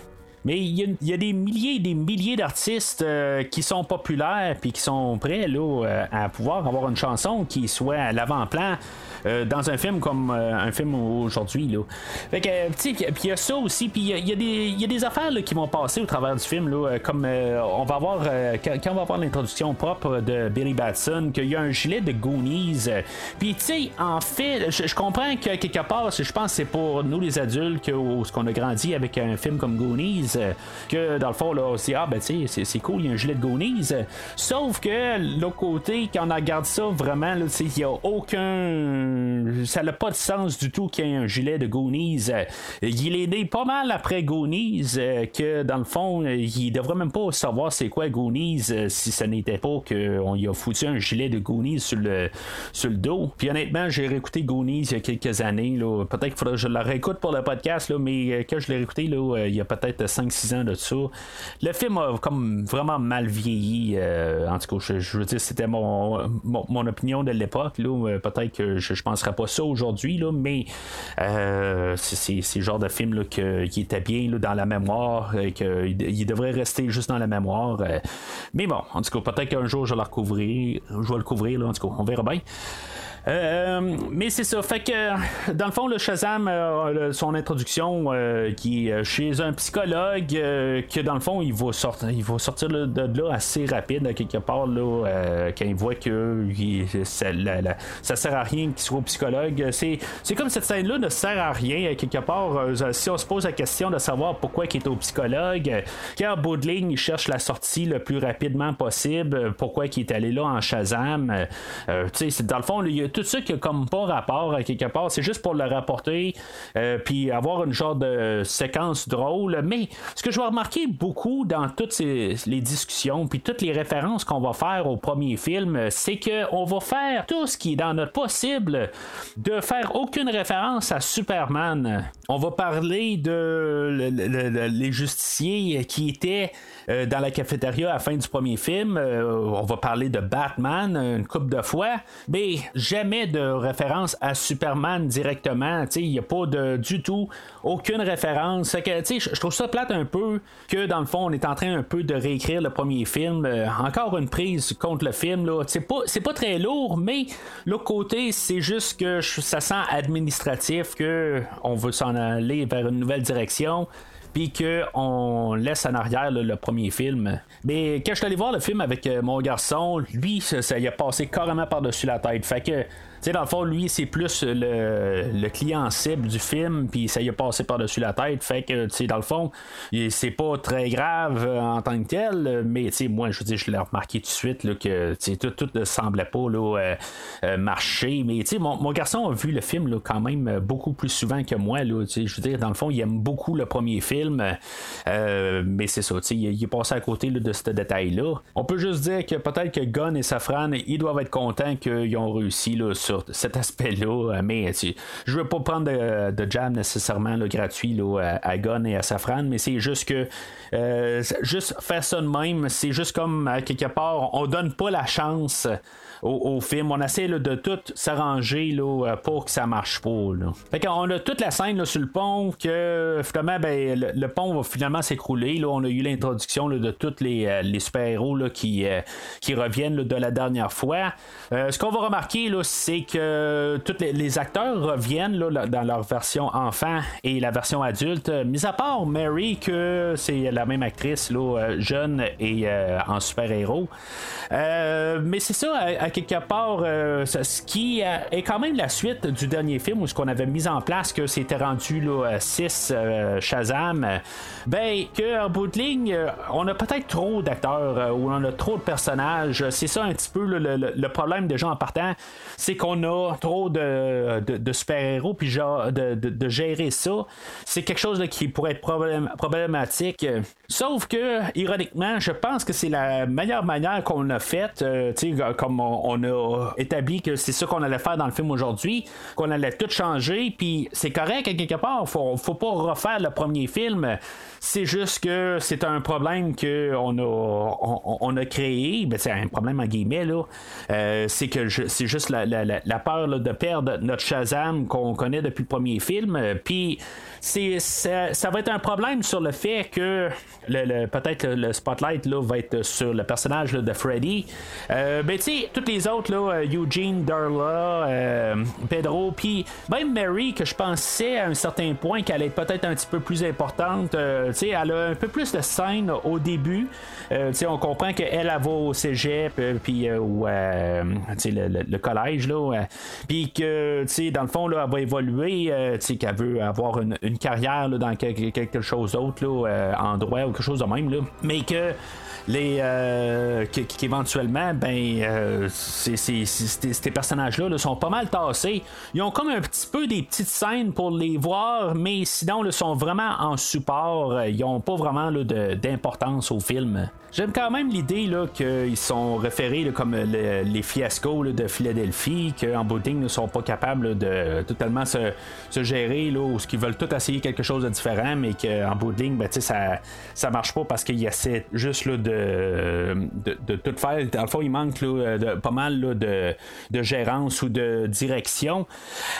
Mais il y, a des milliers et des milliers d'artistes euh, qui sont populaires puis qui sont prêts là, à pouvoir avoir une chanson qui soit à l'avant-plan. Dans un film comme un film aujourd'hui. Là. Fait que, puis il y a ça aussi, puis il y, a des affaires qui vont passer au travers du film, là, comme on va avoir, quand, on va avoir l'introduction propre de Billy Batson, qu'il y a un gilet de Goonies. Puis, tu sais, en fait, je, comprends que quelque part, je pense que c'est pour nous les adultes, que, ce qu'on a grandi avec un film comme Goonies, que dans le fond, là, on se dit, ah ben tu sais, c'est cool, il y a un gilet de Goonies. Sauf que l'autre côté, quand on regarde ça vraiment, il n'y a aucun. Ça n'a pas de sens du tout qu'il y ait un gilet de Goonies. Il est né pas mal après Goonies, que dans le fond, il devrait même pas savoir c'est quoi Goonies si ce n'était pas qu'on y a foutu un gilet de Goonies sur le, sur le dos. Puis honnêtement, j'ai réécouté Goonies il y a quelques années. Peut-être qu'il faudrait que je la réécoute pour le podcast, là, mais euh, quand je l'ai réécouté là, euh, il y a peut-être 5-6 ans de ça, le film a comme vraiment mal vieilli. Euh, en tout cas, je, veux dire, c'était mon, mon, opinion de l'époque. Peut-être que je ne penserais pas ça aujourd'hui, mais c'est, c'est, le genre de film là, qui était bien dans la mémoire et qu'il il devrait rester juste dans la mémoire. mais bon, en tout cas, peut-être qu'un jour je vais le recouvrir. Je vais le couvrir, là, en tout cas, on verra bien. Euh, mais c'est ça. Fait que, dans le fond, le Shazam, euh, son introduction, euh, qui est chez un psychologue, que dans le fond, il va sortir, il va sortir de là assez rapide, quelque part, là, quand il voit que ça, ça, sert à rien qu'il soit psychologue. C'est, c'est comme cette scène-là ne sert à rien, quelque part. si on se pose la question de savoir pourquoi il est au psychologue, quand bout il cherche la sortie le plus rapidement possible, pourquoi il est allé là en Shazam. dans le fond, il y a tout ça qui a comme pas rapport à quelque part. C'est juste pour le rapporter, euh, puis avoir une genre de séquence drôle. Mais ce que je vais remarquer beaucoup dans toutes les discussions, puis toutes les références qu'on va faire au premier film, c'est qu'on va faire tout ce qui est dans notre possible de faire aucune référence à Superman. On va parler de les justiciers qui étaient euh, dans la cafétéria à la fin du premier film. Euh, on va parler de Batman une couple de fois, mais jamais de référence à Superman directement. Il n'y a pas de, du tout aucune référence. Je trouve ça plate un peu que dans le fond, on est en train un peu de réécrire le premier film. Euh, encore une prise contre le film. C'est pas, pas très lourd, mais l'autre côté, c'est juste que ça sent administratif que on veut s'en aller vers une nouvelle direction puis qu'on laisse en arrière le premier film. Mais quand je suis allé voir le film avec euh, mon garçon, lui, ça, ça a passé carrément par-dessus la tête. Fait que dans le fond, lui, c'est plus le, client cible du film, puis ça y a passé par-dessus la tête. Fait que, dans le fond, c'est pas très grave euh, en tant que tel, mais, moi, je veux dire, je l'ai remarqué tout de suite, que, tout, tout ne semblait pas là, euh, euh, marcher. Mais, sais, mon, garçon a vu le film, là, quand même, beaucoup plus souvent que moi, là, je veux dire, dans le fond, il aime beaucoup le premier film, mais c'est ça, il, est passé à côté de ce détail-là. On peut juste dire que peut-être que Gunn et Safran, ils doivent être contents qu'ils ont réussi, là, cet aspect-là. Euh, mais je veux pas prendre de, jam nécessairement gratuit à, Gun et à Safran, mais c'est juste que euh, juste faire ça de même, c'est juste comme à quelque part, on donne pas la chance au, film. On essaie de tout s'arranger là, euh, pour que ça marche pas. Là. Fait qu'on a toute la scène là, sur le pont que finalement ben, le, pont va finalement s'écrouler. Là. On a eu l'introduction de tous les, euh, super-héros qui, euh, qui reviennent de la dernière fois. ce qu'on va remarquer, c'est que tous les, acteurs reviennent dans leur version enfant et la version adulte, mis à part Mary, que c'est la même actrice jeune et en super-héros. mais c'est ça, à quelque part, euh, ce qui euh, est quand même la suite du dernier film où ce qu'on avait mis en place, que c'était rendu là, 6 euh, Shazam, ben, que en bout de ligne, on a peut-être trop d'acteurs ou on a trop de personnages. C'est ça un petit peu le, problème de gens en partant, c'est qu'on a trop de, super-héros, puis genre de, de, gérer ça, c'est quelque chose qui pourrait être problématique. Sauf que, ironiquement, je pense que c'est la meilleure manière qu'on a faite, comme on, on a établi que c'est ça qu'on allait faire dans le film aujourd'hui, qu'on allait tout changer, puis c'est correct à quelque part, faut, faut pas refaire le premier film. C'est juste que c'est un problème qu'on a, on, a créé, ben c'est un problème en guillemets. Euh, c'est que c'est juste la, la, peur de perdre notre Shazam qu'on connaît depuis le premier film. Puis c'est, ça, va être un problème sur le fait que le, peut-être le spotlight là, va être sur le personnage de Freddy. Euh, ben, tu sais, les autres, là, Eugene, Darla, Pedro, puis même Mary, que je pensais à un certain point qu'elle est peut-être un petit peu plus importante. tu sais, elle a un peu plus de scène au début. Euh, on comprend qu'elle elle va au cégep, euh, puis euh, ou le, le, collège, là, puis que dans le fond, là, elle va évoluer, qu'elle veut avoir une, carrière dans quelque, chose d'autre, en droit ou quelque chose de même, là, mais que les euh, qu'éventuellement ben euh, ces personnages là, sont pas mal tassés. Ils ont comme un petit peu des petites scènes pour les voir mais sinon ils sont vraiment en support. Ils ont pas vraiment d'importance au film J'aime quand même l'idée qu'ils sont référés comme les fiascos de Philadelphie, qu'en bout ne sont pas capables de totalement se, gérer, là, ou qu'ils veulent tout essayer quelque chose de différent, mais qu'en de ligne, ben, ça, ça marche pas parce qu'ils essaient juste là, de, de, tout faire. Dans le fond, il manque de, pas mal de, de, gérance ou de direction.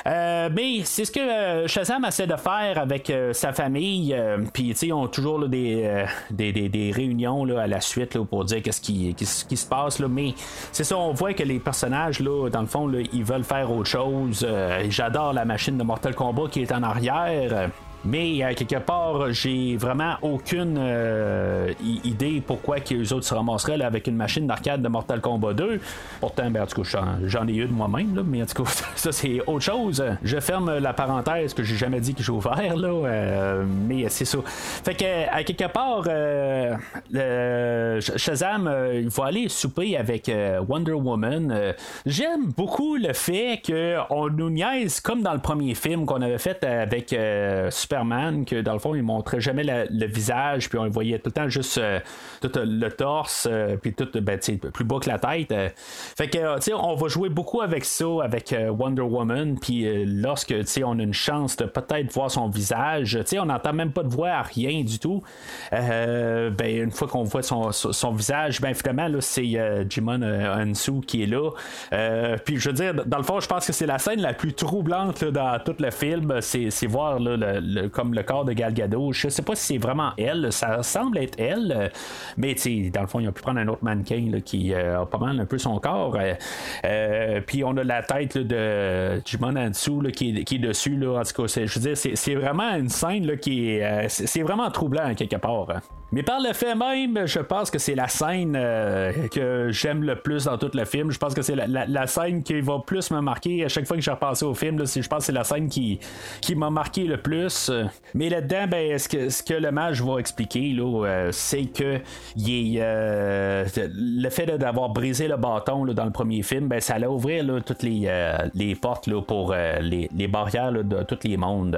Euh, mais c'est ce que euh, Shazam essaie de faire avec euh, sa famille. Puis, ils ont toujours des, des, des, réunions là, à la suite pour dire qu'est-ce qui, qui, se passe. Là. Mais c'est ça, on voit que les personnages, là, dans le fond, ils veulent faire autre chose. Euh, j'adore la machine de Mortal Kombat qui est en arrière. Mais euh, quelque part, j'ai vraiment aucune euh, idée pourquoi les autres se ramasseraient avec une machine d'arcade de Mortal Kombat 2. Pourtant, ben, en tout j'en ai eu de moi-même, mais en tout cas, ça c'est autre chose. Je ferme la parenthèse que j'ai jamais dit que j'ai ouvert, là, euh, mais c'est ça. Fait que, à quelque part, Shazam, il va aller souper avec Wonder Woman. J'aime beaucoup le fait qu'on nous niaise comme dans le premier film qu'on avait fait avec Super que dans le fond, il montrait jamais le visage, puis on voyait tout le temps juste euh, tout euh, le torse, euh, puis tout ben, plus bas que la tête. Fait que, on va jouer beaucoup avec ça, avec Wonder Woman, puis lorsque on a une chance de peut-être voir son visage, on n'entend même pas de voix, rien du tout. ben, une fois qu'on voit son, visage, ben finalement, là, c'est Jimon Hansu qui est là. puis je veux dire, dans le fond, je pense que c'est la scène la plus troublante dans tout le film, c'est voir le comme le corps de Gal Gadot. Je sais pas si c'est vraiment elle, ça semble être elle, mais dans le fond, il a pu prendre un autre mannequin qui euh, a pas mal un peu son corps. Euh, euh, puis on a la tête de Jimon Ansu qui, qui, est dessus. En tout cas, je veux dire, c'est vraiment une scène qui est. c'est vraiment troublant quelque part. Hein. Mais par le fait même, je pense que c'est la scène que j'aime le plus dans tout le film. Je pense que c'est la, scène qui va plus me marquer à chaque fois que j'ai repassé au film. je pense que c'est la scène qui, qui m'a marqué le plus. Mais là-dedans, ben, ce, que, ce que le mage va expliquer, là, euh, c'est que il euh, le fait d'avoir brisé le bâton dans le premier film, ben, ça allait ouvrir toutes les, euh, les portes pour les, les, barrières de tous les mondes.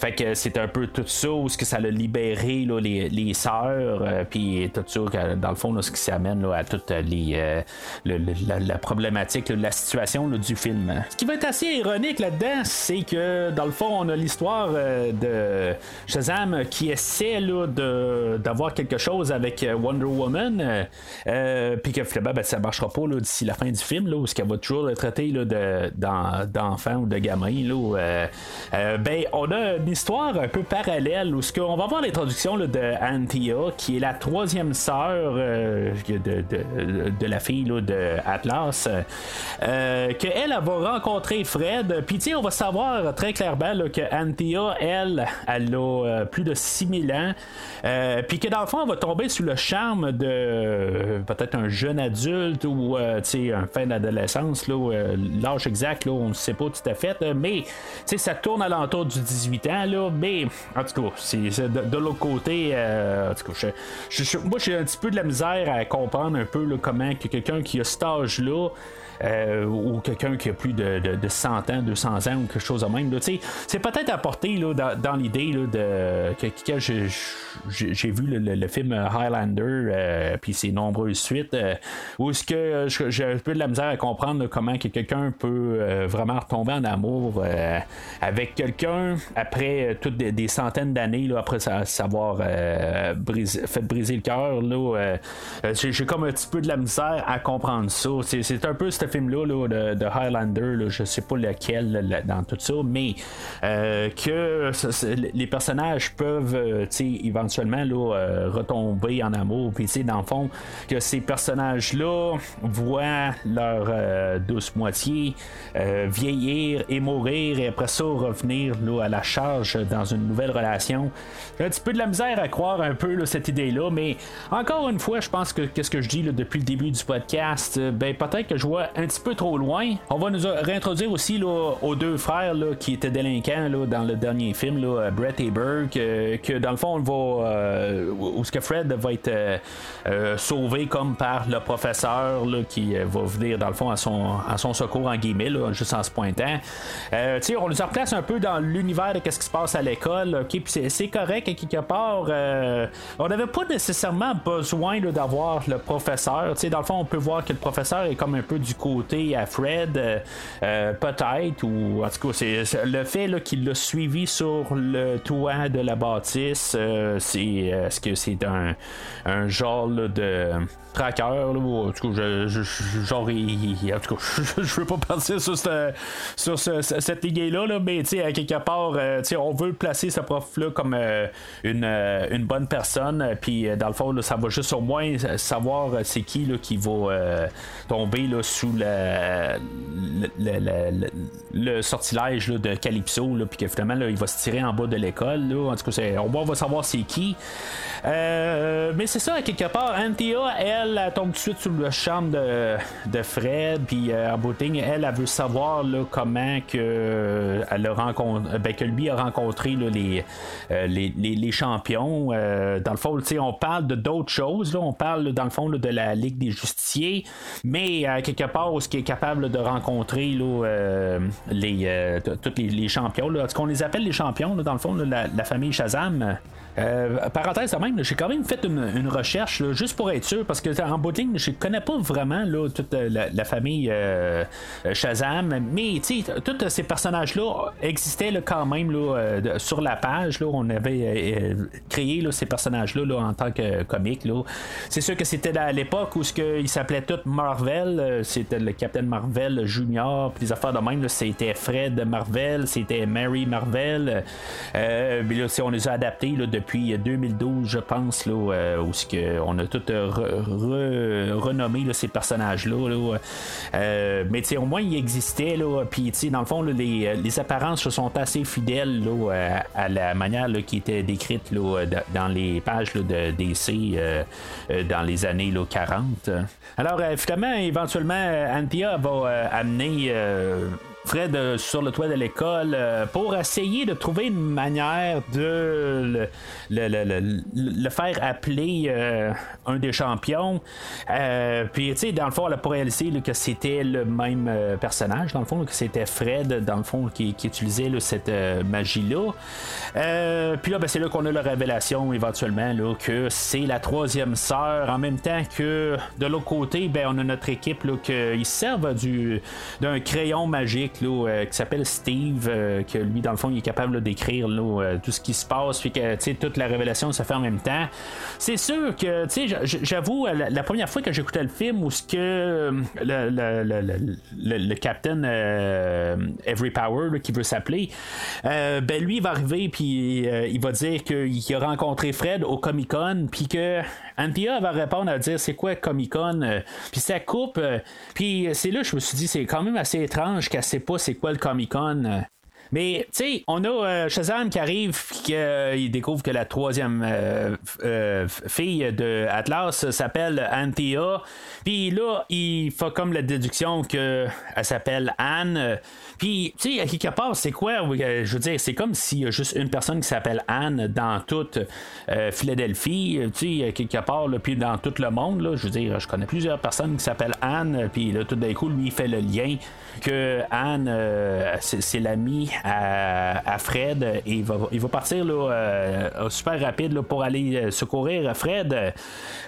Fait que c'est un peu tout ça où ce que ça a libéré les, les sœurs, puis tout ça, dans le fond, ce qui s'amène à toute les, la, problématique, la situation du film. Ce qui va être assez ironique là-dedans, c'est que dans le fond, on a l'histoire de Shazam qui essaie d'avoir quelque chose avec euh, Wonder Woman, euh, euh, puis que finalement ben, ça marchera pas d'ici la fin du film, là, où ce qu'elle va toujours le traiter d'enfant ou de gamin. Ben, on a une histoire un peu parallèle où ce qu'on va voir l'introduction de Qui est la troisième sœur de, la fille de Atlas, qu'elle elle, va rencontrer Fred, puis on va savoir très clairement que Anthea, elle, elle a euh, plus de 6000 ans. Euh, puis que dans le fond, elle va tomber sous le charme de euh, peut-être un jeune adulte ou un fin d'adolescence. l'âge exact, là, on ne sait pas tout à fait. mais ça tourne à l'entour du 18 ans. Là, mais en tout cas, c'est, de, l'autre côté, moi j'ai un petit peu de la misère à comprendre un peu comment que quelqu'un qui a cet âge-là. Ou quelqu'un qui a plus de, de, 100 ans, 200 ans ou quelque chose de même. C'est peut-être apporté là, dans, l'idée de que, j'ai vu le, film Highlander, puis ses nombreuses suites, où ce que j'ai un peu de la misère à comprendre comment que quelqu'un peut vraiment retomber en amour avec quelqu'un après toutes des, centaines d'années, après savoir fait briser le cœur. j'ai comme un petit peu de la misère à comprendre ça. C'est un peu ce film-là de, Highlander, là, je sais pas lequel dans tout ça, mais euh, que les personnages peuvent euh, éventuellement là, euh, retomber en amour. Puis dans le fond, que ces personnages-là voient leur douce moitié vieillir et mourir et après ça revenir là, à la charge dans une nouvelle relation. J'ai un petit peu de la misère à croire un peu cette idée-là, mais encore une fois, je pense que qu'est-ce que je dis depuis le début du podcast, ben peut-être que je vois un petit peu trop loin. On va nous réintroduire aussi là, aux deux frères là, qui étaient délinquants là, dans le dernier film, là, Brett et Burke, euh, que dans le fond, on va. Euh, où ce que Fred va être euh, sauvé comme par le professeur là, qui va venir dans le fond à son, à son secours en guillemets, juste en se pointant. on nous replace un peu dans l'univers de ce qui se passe à l'école. c'est correct à quelque part. on n'avait pas nécessairement besoin d'avoir le professeur. dans le fond, on peut voir que le professeur est comme un peu du à Fred, peut-être, ou en tout cas, c'est le fait qu'il l'a suivi sur le toit de la bâtisse, euh, c'est est-ce que c'est un, genre de tracker, là, en tout cas, je, genre, en tout cas, je, veux pas partir sur, cette, sur cette lignée-là, là, mais tu sais, quelque part, euh, sais on veut placer ce prof-là comme euh, une, euh, une, bonne personne, puis dans le fond, là, ça va juste au moins savoir c'est qui là, qui va tomber là, sous le, sortilège de Calypso, puis que finalement, il va se tirer en bas de l'école. En tout cas, on va savoir c'est qui. mais c'est ça, quelque part, Anthea, elle, elle, tombe tout de suite sur le chambre de, Fred, puis euh, elle, elle veut savoir comment que, euh, elle a rencontré, ben, que lui a rencontré euh, les, champions. dans le fond, on parle de d'autres choses, on parle dans le fond de la Ligue des Justiciers, mais quelque part, où ce qui est capable de rencontrer là, les, tous les, champions. Est-ce qu'on les appelle les champions, dans le fond, la, famille Shazam? Euh, parenthèse même, j'ai quand même fait une, recherche juste pour être sûr, parce que en bout de ligne, je connais pas vraiment là, toute la, famille euh, Shazam, mais tous ces personnages-là existaient quand même là, sur la page. Là, on avait euh, créé ces personnages-là là, en tant que comique. C'est sûr que c'était à l'époque où ils s'appelaient tous Marvel, c'était le Captain Marvel Junior, puis les affaires de même, c'était Fred Marvel, c'était Mary Marvel. là, on les a adaptés depuis depuis 2012, je pense, là, euh, où on a tout euh, renommé ces personnages-là. Euh, mais au moins, ils existaient. Puis, dans le fond, les, les, apparences sont assez fidèles à, la manière qui était décrite dans les pages de DC dans les années 40. Alors, finalement, éventuellement, Anthea va amener Fred euh, sur le toit de l'école euh, pour essayer de trouver une manière de le, faire appeler euh, un des champions. puis, tu sais, dans le fond, elle a pas réalisé que c'était le même personnage, dans le fond, que c'était Fred, dans le fond, qui, utilisait cette magie-là. puis là, ben, c'est là qu'on a la révélation éventuellement là, que c'est la troisième sœur, en même temps que de l'autre côté, ben, on a notre équipe qui servent d'un crayon magique euh, qui s'appelle Steve, euh, que lui, dans le fond, il est capable d'écrire euh, tout ce qui se passe, puis que toute la révélation se fait en même temps. C'est sûr que, j'avoue, la, première fois que j'écoutais le film, où ce que le, le, le, Captain Every Power, qui veut s'appeler, ben lui, il va arriver, puis il va dire qu'il a rencontré Fred au Comic Con, puis que Anthea va répondre à dire c'est quoi Comic Con, puis ça coupe, puis c'est là je me suis dit c'est quand même assez étrange qu'elle pas c'est quoi le Comic Con. Mais, tu sais, on a euh, Shazam qui arrive, qui euh, découvre que la troisième euh, fille de Atlas s'appelle Anthea. Puis là, il fait comme la déduction qu'elle s'appelle Anne. Puis, tu sais, à quelque part, c'est quoi Je veux dire, c'est comme s'il y a juste une personne qui s'appelle Anne dans toute Philadelphie, tu sais, quelque part, puis dans tout le monde. Là, je veux dire, je connais plusieurs personnes qui s'appellent Anne, puis là, tout d'un coup, lui, il fait le lien que Anne, c'est l'ami à, Fred et il va, il va partir là, super rapide pour aller secourir Fred.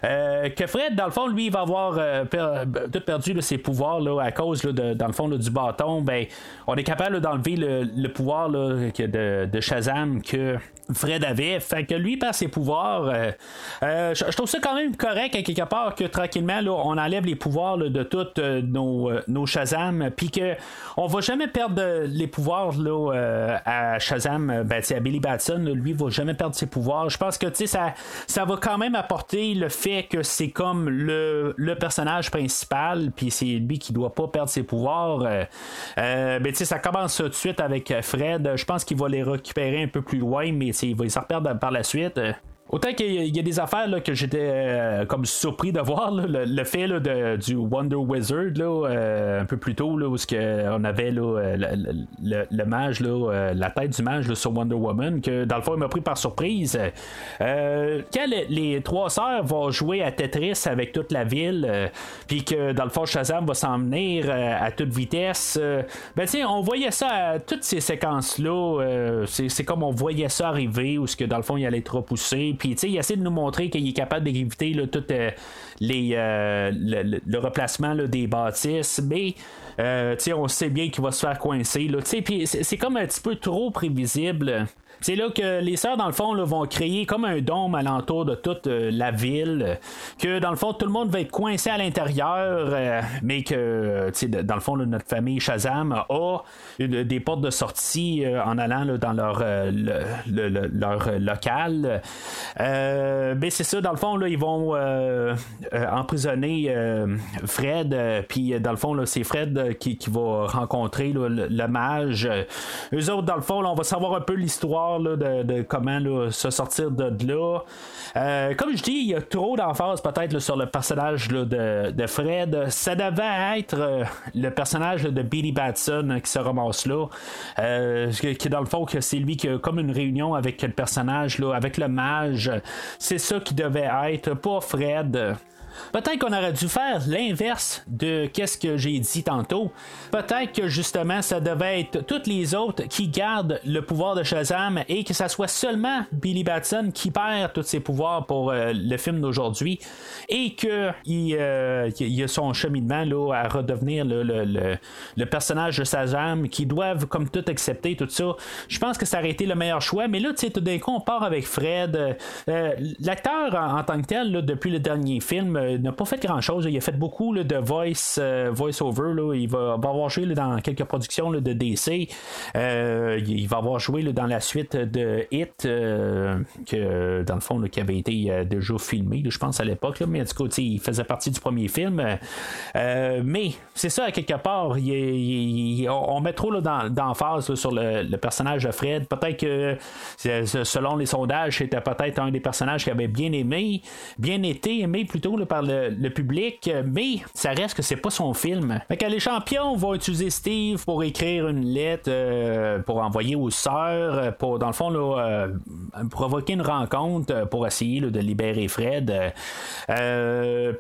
que Fred, dans le fond, lui, il va avoir tout perdu ses pouvoirs là, à cause de, dans le fond du bâton. Ben, on est capable d'enlever le, pouvoir de, Shazam que Fred avait. Fait que lui, par ses pouvoirs, euh, euh, je, trouve ça quand même correct à quelque part que tranquillement, on enlève les pouvoirs de tous euh, nos, Shazam, puis que on va jamais perdre les pouvoirs à Shazam, ben, à Billy Batson, lui, va jamais perdre ses pouvoirs. Je pense que ça, ça va quand même apporter le fait que c'est comme le, personnage principal, puis c'est lui qui doit pas perdre ses pouvoirs. Ça commence tout de suite avec Fred. Je pense qu'il va les récupérer un peu plus loin, mais il va s'en reperdre par la suite. Autant qu'il y, a des affaires là, que j'étais euh, comme surpris de voir le, fait de, du Wonder Wizard euh, un peu plus tôt là, où on avait là, le, mage, la tête du mage sur Wonder Woman, que dans le fond il m'a pris par surprise. Euh, quand les, trois sœurs vont jouer à Tetris avec toute la ville, puis que dans le fond Shazam va s'en venir à toute vitesse, ben on voyait ça à toutes ces séquences-là. c'est comme on voyait ça arriver, où que dans le fond il allait trop pousser puis, il essaie de nous montrer qu'il est capable d'éviter tout euh, euh, le, replacement des bâtisses. Mais, euh, on sait bien qu'il va se faire coincer. Puis, c'est comme un petit peu trop prévisible. C'est là que les sœurs, dans le fond, vont créer comme un dôme alentour de toute euh, la ville. Que dans le fond, tout le monde va être coincé à l'intérieur, euh, mais que, dans le fond, notre famille Shazam a des portes de sortie euh, en allant dans leur, local. mais c'est ça, dans le fond, ils vont emprisonner Fred, puis dans le fond, c'est Fred qui, va rencontrer le, mage. Eux autres, dans le fond, on va savoir un peu l'histoire de, comment se sortir de là. Euh, comme je dis, il y a trop d'emphase peut-être sur le personnage de, Fred. Ça devait être euh, le personnage de Billy Batson qui se ramasse là. Euh, qui dans le fond que c'est lui qui a comme une réunion avec le personnage, là, avec le mage. C'est ça qui devait être, pas Fred. Peut-être qu'on aurait dû faire l'inverse de qu'est-ce que j'ai dit tantôt. Peut-être que justement ça devait être toutes les autres qui gardent le pouvoir de Shazam et que ça soit seulement Billy Batson qui perd tous ses pouvoirs pour euh, le film d'aujourd'hui et que il, euh, y a son cheminement là, à redevenir le, personnage de Shazam qui doivent comme tout accepter tout ça. Je pense que ça aurait été le meilleur choix, mais là tu sais tout d'un coup on part avec Fred. Euh, l'acteur en, tant que tel depuis le dernier film euh, n'a pas fait grand chose. Il a fait beaucoup de voice, euh, voice over. Il va, avoir joué dans quelques productions de DC. Euh, il va avoir joué dans la suite de Hit, que dans le fond, qui avait été déjà filmé, je pense, à l'époque. Mais en tout il faisait partie du premier film. mais c'est ça, quelque part, on met trop d'emphase sur le, personnage de Fred. Peut-être que, selon les sondages, c'était peut-être un des personnages qui avait bien aimé, bien été aimé plutôt le, public, mais ça reste que c'est pas son film. Fait que les champions vont utiliser Steve pour écrire une lettre euh, pour envoyer aux sœurs, euh, pour dans le fond là, euh, provoquer une rencontre pour essayer de libérer Fred.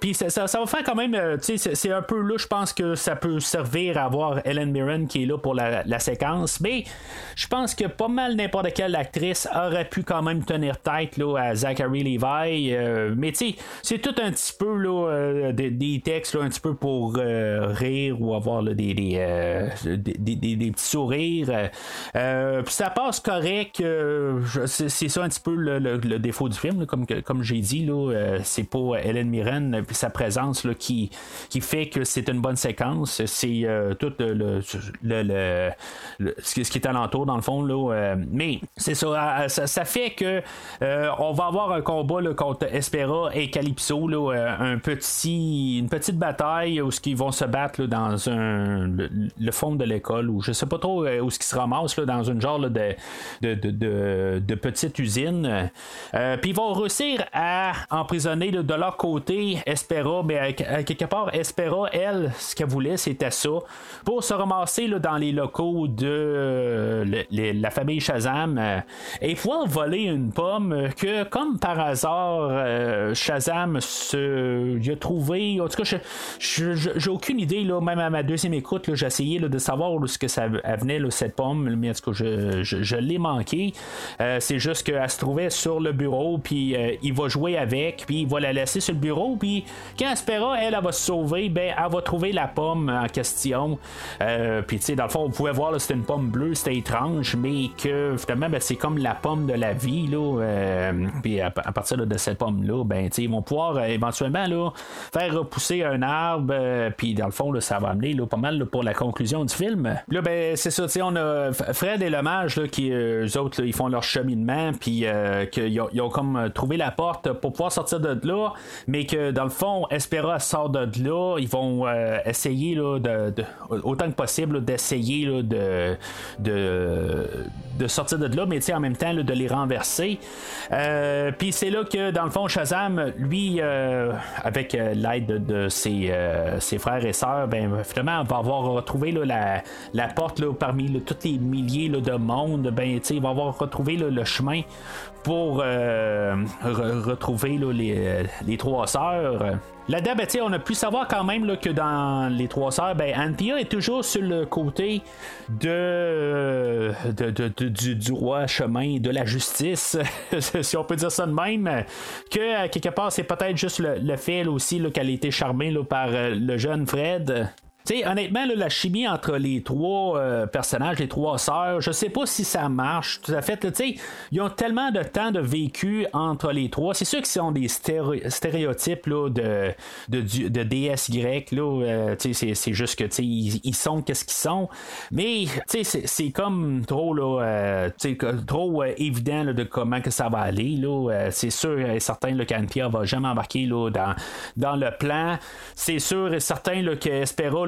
Puis ça, va faire quand même, c'est un peu là, je pense que ça peut servir à avoir Ellen Mirren qui est là pour la, séquence, mais je pense que pas mal n'importe quelle actrice aurait pu quand même tenir tête là, à Zachary Levi. mais tu sais, c'est tout un petit peu euh, des, textes un petit peu pour euh, rire ou avoir des, euh, des, des, petits sourires. puis ça passe correct. c'est ça un petit peu le, défaut du film, comme, comme j'ai dit. c'est pas Hélène Mirren puis sa présence là, qui, qui fait que c'est une bonne séquence. C'est tout le, ce qui est alentour, dans le fond. Là, mais c'est ça, ça, fait que on va avoir un combat contre Espera et Calypso. Là, une petite bataille où ils vont se battre dans un, le, fond de l'école, ou je sais pas trop euh, où ce qu'ils se ramassent, là, dans une genre de, de, de, de, petite usine. Euh, puis ils vont réussir à emprisonner de leur côté Espera, mais quelque part, Espera, elle, ce qu'elle voulait, c'était ça, pour se ramasser dans les locaux de la famille Shazam et pouvoir voler une pomme que, comme par hasard, Shazam se qu'il a trouvé. En tout cas, j'ai aucune idée, là, même à ma deuxième écoute, j'ai essayé de savoir où ce que ça venait, cette pomme, mais en tout cas, je, je, l'ai manqué. c'est juste qu'elle se trouvait sur le bureau, puis il va jouer avec, puis il va la laisser sur le bureau, puis quand Aspera, elle, elle, va se sauver, ben, elle va trouver la pomme en question. puis, tu sais, dans le fond, vous pouvez voir, c'était une pomme bleue, c'était étrange, mais que finalement, ben, c'est comme la pomme de la vie, là. puis à, partir de cette pomme-là, ben, ils vont pouvoir euh, là, faire repousser un arbre, euh, puis dans le fond, là, ça va amener là, pas mal pour la conclusion du film. Là, ben, c'est ça, on a Fred et le mage qui, euh, eux autres, ils font leur cheminement, puis qu'ils ont, comme trouvé la porte pour pouvoir sortir de là, mais que dans le fond, Espera sort de là, ils vont essayer là, de, autant que possible d'essayer de, de, de, sortir de là, mais en même temps de les renverser. puis c'est là que dans le fond, Shazam, lui, euh, avec euh, l'aide de, ses, euh, ses, frères et sœurs, ben, finalement, on va avoir retrouvé la, la, porte là, parmi tous les milliers de monde. Ben, il va avoir retrouvé le chemin pour retrouver les, les, trois sœurs. Là-dedans, ben, on a pu savoir quand même là, que dans les trois sœurs, ben, Anthea est toujours sur le côté de, de, du, roi chemin de la justice, si on peut dire ça de même. Que quelque part, c'est peut-être juste le, fait aussi qu'elle a été charmée par euh, le jeune Fred. T'sais, honnêtement, la chimie entre les trois euh, personnages, les trois sœurs, je sais pas si ça marche tout à fait. sais, ils ont tellement de temps de vécu entre les trois. C'est sûr qu'ils sont des stéréotypes là, de, de, de. Là, euh, c'est, juste que ils, ils sont qu'est-ce qu'ils sont. Mais c'est, comme trop, là, euh, trop évident de comment que ça va aller. Là. c'est sûr et certain qu'Anne-Pierre va jamais embarquer là, dans, dans le plan. C'est sûr et certain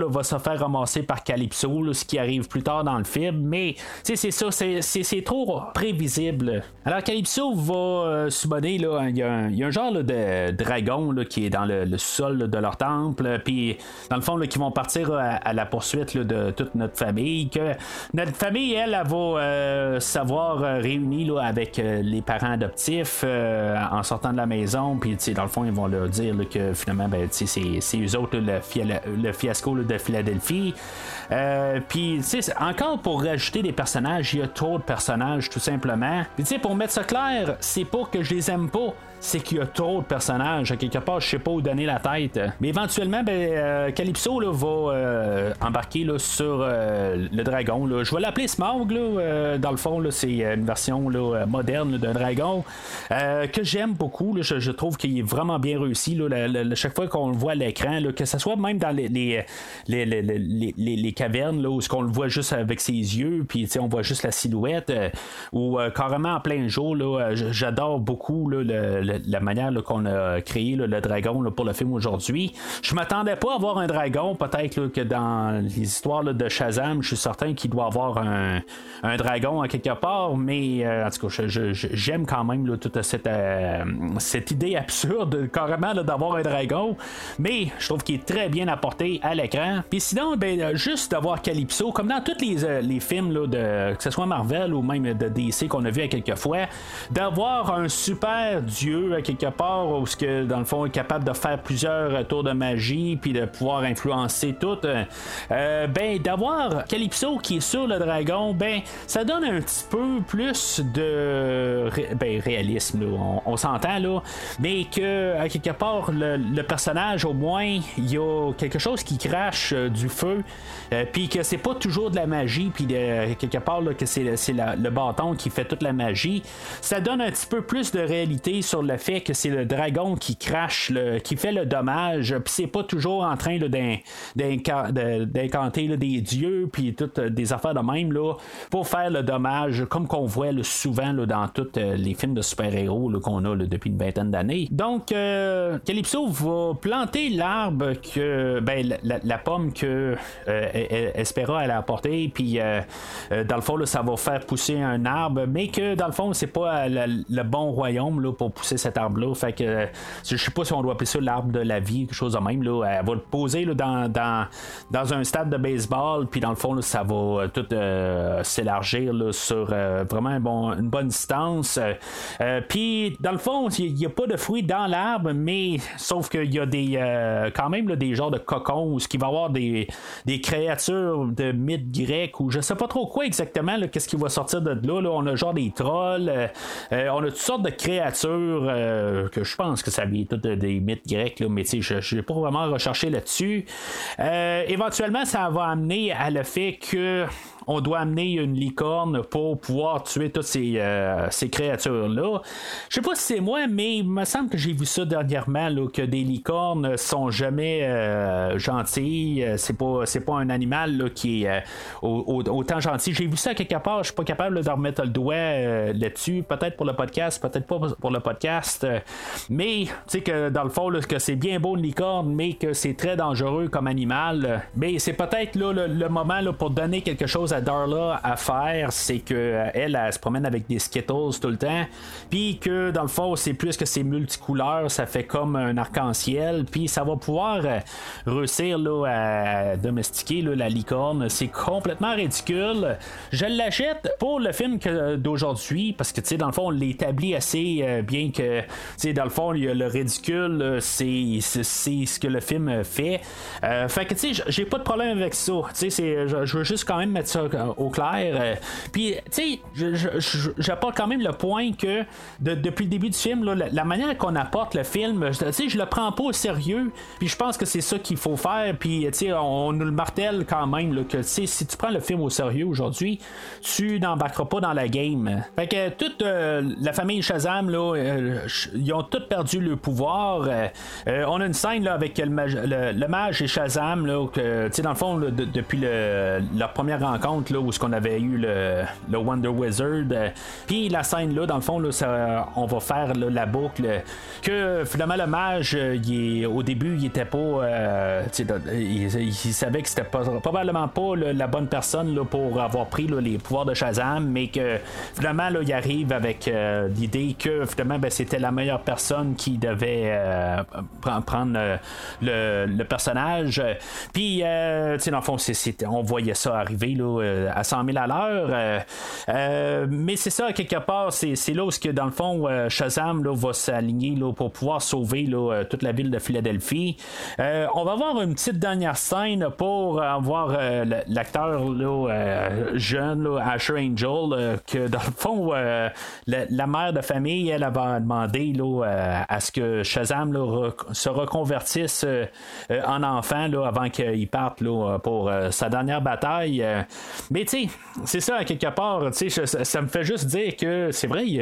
va se faire ramasser par Calypso, ce qui arrive plus tard dans le film. Mais c'est ça, c'est trop prévisible. Alors Calypso va euh, subonner, là, il y, a un genre de dragon qui est dans le, sol de leur temple, puis dans le fond, qui vont partir à, la poursuite de toute notre famille. Que notre famille, elle, elle, va euh, savoir euh, réunir avec les parents adoptifs en sortant de la maison, puis dans le fond, ils vont leur dire que finalement, ben, c'est eux autres le, fiasco de Philadelphie. Euh, puis, tu sais, encore pour rajouter des personnages, il y a trop de personnages, tout simplement. Puis, tu sais, pour mettre ça clair, c'est pas que je les aime pas c'est qu'il y a trop de personnages. Quelque part, je sais pas où donner la tête. Mais éventuellement, ben, euh, Calypso va euh, embarquer sur euh, le dragon. Je vais l'appeler Smaug. Dans le fond, c'est une version moderne d'un dragon que j'aime beaucoup. Je, trouve qu'il est vraiment bien réussi. Chaque fois qu'on le voit à l'écran, que ce soit même dans les, cavernes où qu'on le voit juste avec ses yeux, puis on voit juste la silhouette, ou carrément en plein jour. J'adore beaucoup le la manière qu'on a créé le dragon pour le film aujourd'hui. Je m'attendais pas à voir un dragon, peut-être que dans les histoires de Shazam, je suis certain qu'il doit avoir un, dragon à quelque part, mais euh, en tout cas, j'aime quand même toute cette, euh, cette idée absurde carrément d'avoir un dragon, mais je trouve qu'il est très bien apporté à l'écran. Puis sinon, ben, euh, juste d'avoir Calypso, comme dans tous les, les films de, que ce soit Marvel ou même de DC qu'on a vu à quelques fois, d'avoir un super dieu à quelque part, où ce que dans le fond est capable de faire plusieurs tours de magie puis de pouvoir influencer tout, euh, euh, ben d'avoir Calypso qui est sur le dragon, ben ça donne un petit peu plus de ben, réalisme, on, s'entend là, mais que à quelque part le, personnage au moins il y a quelque chose qui crache euh, du feu, puis que c'est pas toujours de la magie, puis quelque part que c'est le bâton qui fait toute la magie, ça donne un petit peu plus de réalité sur le fait que c'est le dragon qui crache, le, qui fait le dommage, puis c'est pas toujours en train d'incanter des dieux, puis toutes euh, des affaires de même là, pour faire le dommage, comme qu'on voit souvent dans tous euh, les films de super-héros qu'on a depuis une vingtaine d'années. Donc, euh, Calypso va planter l'arbre que, ben, la, pomme que Espera allait apporter, puis dans le fond, ça va faire pousser un arbre, mais que dans le fond, c'est pas le, bon royaume là, pour pousser cet arbre-là. Fait que je sais pas si on doit appeler ça l'arbre de la vie, quelque chose de même. Là. Elle va le poser là, dans, dans, dans, un stade de baseball, puis dans le fond, ça va tout s'élargir sur vraiment bon, une bonne distance. puis dans le fond, il n'y a pas de fruits dans l'arbre, mais sauf qu'il y a des quand même des genres de cocons, ce qui va avoir des, des créatures de mythes grecs ou je sais pas trop quoi exactement, qu'est-ce qui va sortir de là, là. On a genre des trolls, euh, euh, on a toutes sortes de créatures euh, que je pense que ça vient toutes des mythes grecs, là, mais je n'ai pas vraiment recherché là-dessus. éventuellement, ça va amener à le fait que on doit amener une licorne pour pouvoir tuer toutes ces, euh, créatures-là. Je sais pas si c'est moi, mais il me semble que j'ai vu ça dernièrement, que des licornes sont jamais euh, gentilles. Euh, c'est pas, pas un animal qui est autant gentil. J'ai vu ça quelque part, je suis pas capable de remettre le doigt là-dessus. Peut-être pour le podcast, peut-être pas pour le podcast. mais tu sais que dans le fond, c'est bien beau une licorne, mais que c'est très dangereux comme animal. Mais c'est peut-être le, le, moment pour donner quelque chose à Darla à faire, c'est que euh, elle, se promène avec des Skittles tout le temps, puis que dans le fond, c'est plus que c'est multicouleurs, ça fait comme un arc-en-ciel, puis ça va pouvoir euh, réussir là, à domestiquer la licorne. C'est complètement ridicule. Je l'achète pour le film d'aujourd'hui, parce que tu sais, dans le fond, on l'établit assez euh, bien que, tu sais, dans le fond, il y a le ridicule, c'est ce que le film fait. fait que tu sais, j'ai pas de problème avec ça. Tu sais, je veux juste quand même mettre ça euh, au clair. Euh, puis, tu sais, j'apporte quand même le point que depuis le début du film, la, manière qu'on apporte le film, tu sais, je le prends pas au sérieux. Puis je pense que c'est ça qu'il faut faire. Puis, tu sais, on, nous le martèle quand même là, que, si tu prends le film au sérieux aujourd'hui, tu n'embarqueras pas dans la game. Fait que toute euh, la famille Shazam, là, ils ont tous perdu le pouvoir. on a une scène là, avec le, mage, et Shazam, là, que, dans le fond, depuis leur première rencontre, là, où ce qu'on avait eu le, Wonder Wizard. Euh, puis la scène là, dans le fond, là, ça, on va faire la boucle que finalement le mage, euh, il au début, il était pas, euh, il, savait que c'était probablement pas la bonne personne là, pour avoir pris les pouvoirs de Shazam, mais que finalement il arrive avec l'idée que finalement ben, c'était la meilleure personne qui devait prendre le, personnage. Puis, dans le fond, on voyait ça arriver là, euh, à 100 000 à l'heure. Euh, euh, mais c'est ça, quelque part, c'est, là où, que, dans le fond, Shazam là, va s'aligner pour pouvoir sauver là, toute la ville de Philadelphie. on va avoir une petite dernière scène pour avoir l'acteur jeune, Asher Angel, que dans le fond, la, mère de famille, elle, va demander là, à ce que Shazam se reconvertisse en enfant avant qu'il parte pour sa dernière bataille. Mais tu c'est ça, quelque part, ça, me fait juste dire que c'est vrai, il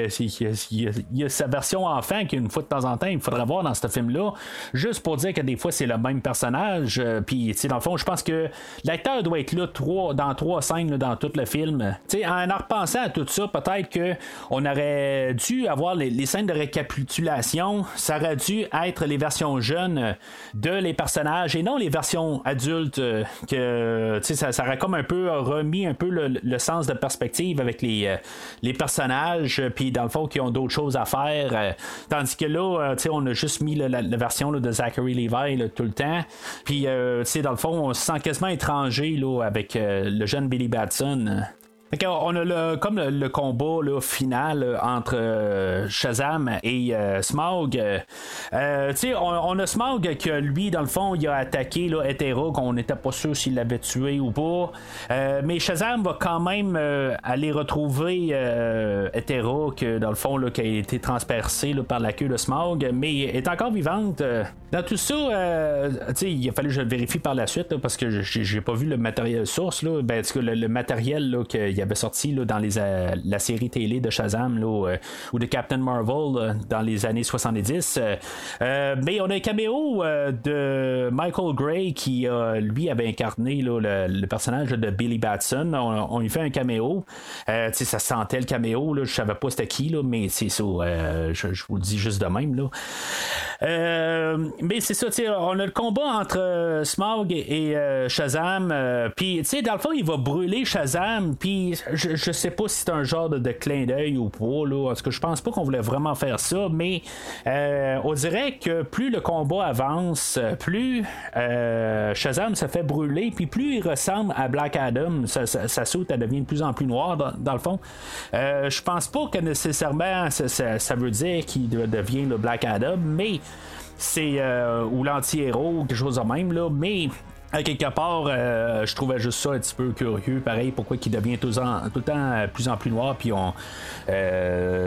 y, a, sa version enfant qu'une fois de temps en temps, il faudrait voir dans ce film-là, juste pour dire que des fois, c'est le même personnage. Euh, puis, dans le fond, je pense que l'acteur doit être là dans trois scènes dans tout le film. Sais, en repensant à tout ça, peut-être qu'on aurait dû avoir les, scènes de récapitulation, ça aurait dû être les versions jeunes de les personnages et non les versions adultes euh, que, ça, ça aurait comme un peu remis un peu le, sens de perspective avec les, euh, les personnages, euh, puis dans le fond, qui ont d'autres choses à faire. Euh, tandis que là, on a juste mis la, version de Zachary Levi tout le temps. Puis, dans le fond, on se sent quasiment étranger là, avec le jeune Billy Batson on a le, comme le, combat final euh, entre euh, Shazam et euh, Smog. on, on, a Smog que lui, dans le fond, il a attaqué là, Hetero, qu'on n'était pas sûr s'il l'avait tué ou pas. mais Shazam va quand même aller retrouver Hetero, que dans le fond, qui a été transpercé par la queue de Smog, mais est encore vivante. Dans tout ça, il a fallu que je le vérifie par la suite parce que j'ai pas vu le matériel source. Ben, le, le matériel qu'il avait sorti là, dans les, euh, la série télé de Shazam là, euh, ou de Captain Marvel dans les années 70. Euh, mais on a un caméo de Michael Gray qui lui avait incarné le, personnage de Billy Batson. On, lui fait un caméo. ça sentait le caméo. Je savais pas c'était qui, mais c'est ça. Je, vous le dis juste de même. Là. Mais c'est ça, on a le combat entre Smog et Shazam. puis, tu sais, dans le fond, il va brûler Shazam. Puis, je, sais pas si c'est un genre de, clin d'œil ou pas. Là. Parce que je pense pas qu'on voulait vraiment faire ça. Mais on dirait que plus le combat avance, plus Shazam se fait brûler. Puis, plus il ressemble à Black Adam, sa, sa, elle devient de plus en plus noire, dans, le fond. je pense pas que nécessairement ça, veut dire qu'il devient le Black Adam, mais c'est euh, ou l'anti-héros quelque chose de même là, mais à quelque part, euh, je trouvais juste ça un petit peu curieux. Pareil, pourquoi il devient tout, le temps euh, plus en plus noir. Puis on,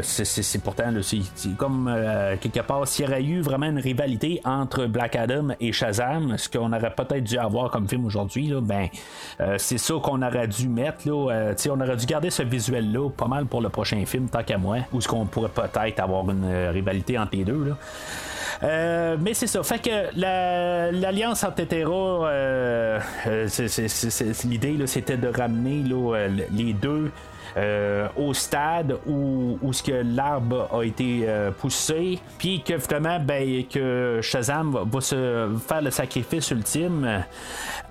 c'est pourtant, c'est comme quelque part, s'il y aurait eu vraiment une rivalité entre Black Adam et Shazam, ce qu'on aurait peut-être dû avoir comme film aujourd'hui, ben, c'est ça qu'on aurait dû mettre. Là, on aurait dû garder ce visuel-là pas mal pour le prochain film, tant qu'à moi, ou ce qu'on pourrait peut-être avoir une rivalité entre les deux. Là. Euh, mais c'est ça. Fait que l'alliance entre euh, euh, l'idée c'était de ramener les deux euh, au stade où, où ce que l'arbre a été euh, poussé, puis que finalement ben, que Shazam va, se faire le sacrifice ultime.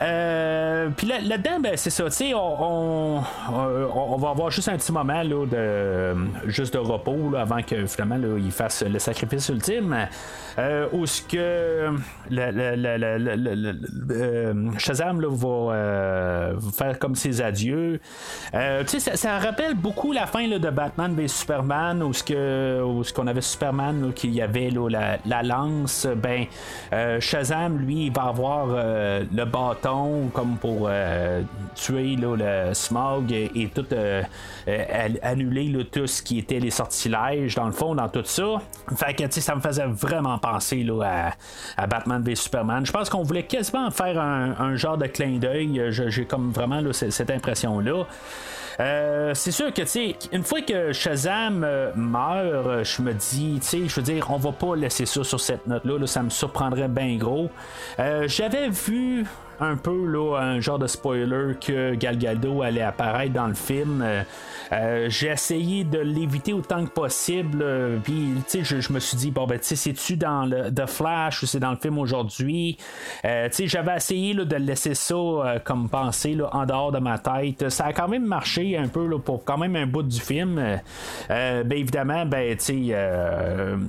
Euh, puis là, dedans ben, c'est ça, tu sais, on, on, va avoir juste un petit moment là, de juste de repos avant que finalement là, il fasse le sacrifice ultime. où ce que Shazam va faire comme ses adieux. tu sais, ça rappelle beaucoup la fin de Batman vs Superman, où ce qu'on avait Superman, qui y avait la, lance. Ben, euh, Shazam, lui, il va avoir euh, le bâton comme pour euh, tuer le smog et, annuler tout ce qui était les sortilèges dans le fond, dans tout ça. Que ça me faisait vraiment penser à, Batman vs Superman. Je pense qu'on voulait quasiment faire un, genre de clin d'œil. J'ai comme vraiment cette impression-là. Euh, c'est sûr que, tu sais, une fois que Shazam euh, meurt, euh, je me dis, tu sais, je veux dire, on va pas laisser ça sur cette note-là, là, ça me surprendrait bien gros. J'avais vu un peu là, un genre de spoiler que Gal Gadot allait apparaître dans le film. Euh, euh, j'ai essayé de l'éviter autant que possible. Euh, puis, tu sais, je, me suis dit, bon, ben, tu sais, c'est-tu dans le The Flash ou c'est dans le film aujourd'hui? tu sais, j'avais essayé de laisser ça comme pensée là, en dehors de ma tête. Ça a quand même marché un peu là, pour quand même un bout du film. ben, évidemment, ben, tu sais,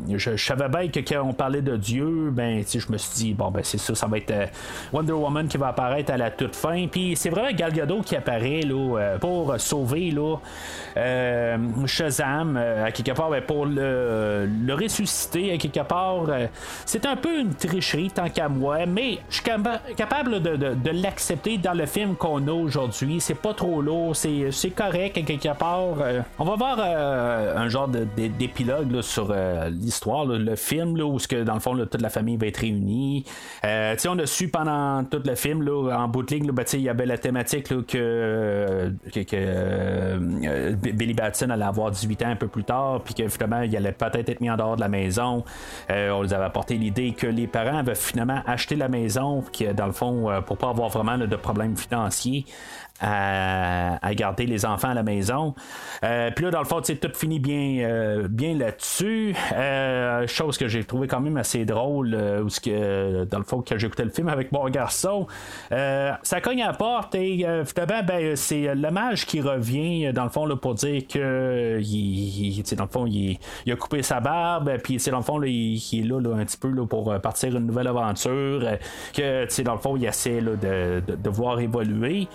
je, savais bien que quand on parlait de Dieu, ben, tu sais, je me suis dit, bon, ben, c'est ça, ça va être Wonder Woman va apparaître à la toute fin. Puis c'est vraiment Gal Gadot qui apparaît là, euh, pour sauver là, euh, Shazam euh, à quelque part ben, pour le, ressusciter à quelque part. c'est un peu une tricherie tant qu'à moi, mais je suis capable de, l'accepter dans le film qu'on a aujourd'hui. C'est pas trop lourd, c'est, correct à quelque part. on va voir un genre d'épilogue sur l'histoire, le film où que, dans le fond toute la famille va être réunie. on a su pendant tout le film en bout de ligne, ben, il y avait la thématique que, que, euh, Billy Batson allait avoir 18 ans un peu plus tard, puis que finalement, il allait peut-être être mis en dehors de la maison. Euh, on nous avait apporté l'idée que les parents avaient finalement acheté la maison, qui, dans le fond, euh, pour pas avoir vraiment de problèmes financiers, à, garder les enfants à la maison. Euh, puis là, dans le fond, tout finit bien, euh, bien là-dessus. Euh, chose que j'ai trouvé quand même assez drôle, où ce que, dans le fond, que j'écoutais le film avec mon garçon, ça cogne à la porte et finalement, ben, c'est l'hommage qui revient, dans le fond, là, pour dire que, il, dans le fond, il, a coupé sa barbe, puis dans le fond, il, est là, un petit peu là, pour partir une nouvelle aventure, que, dans le fond, il essaie de, de, de voir évoluer.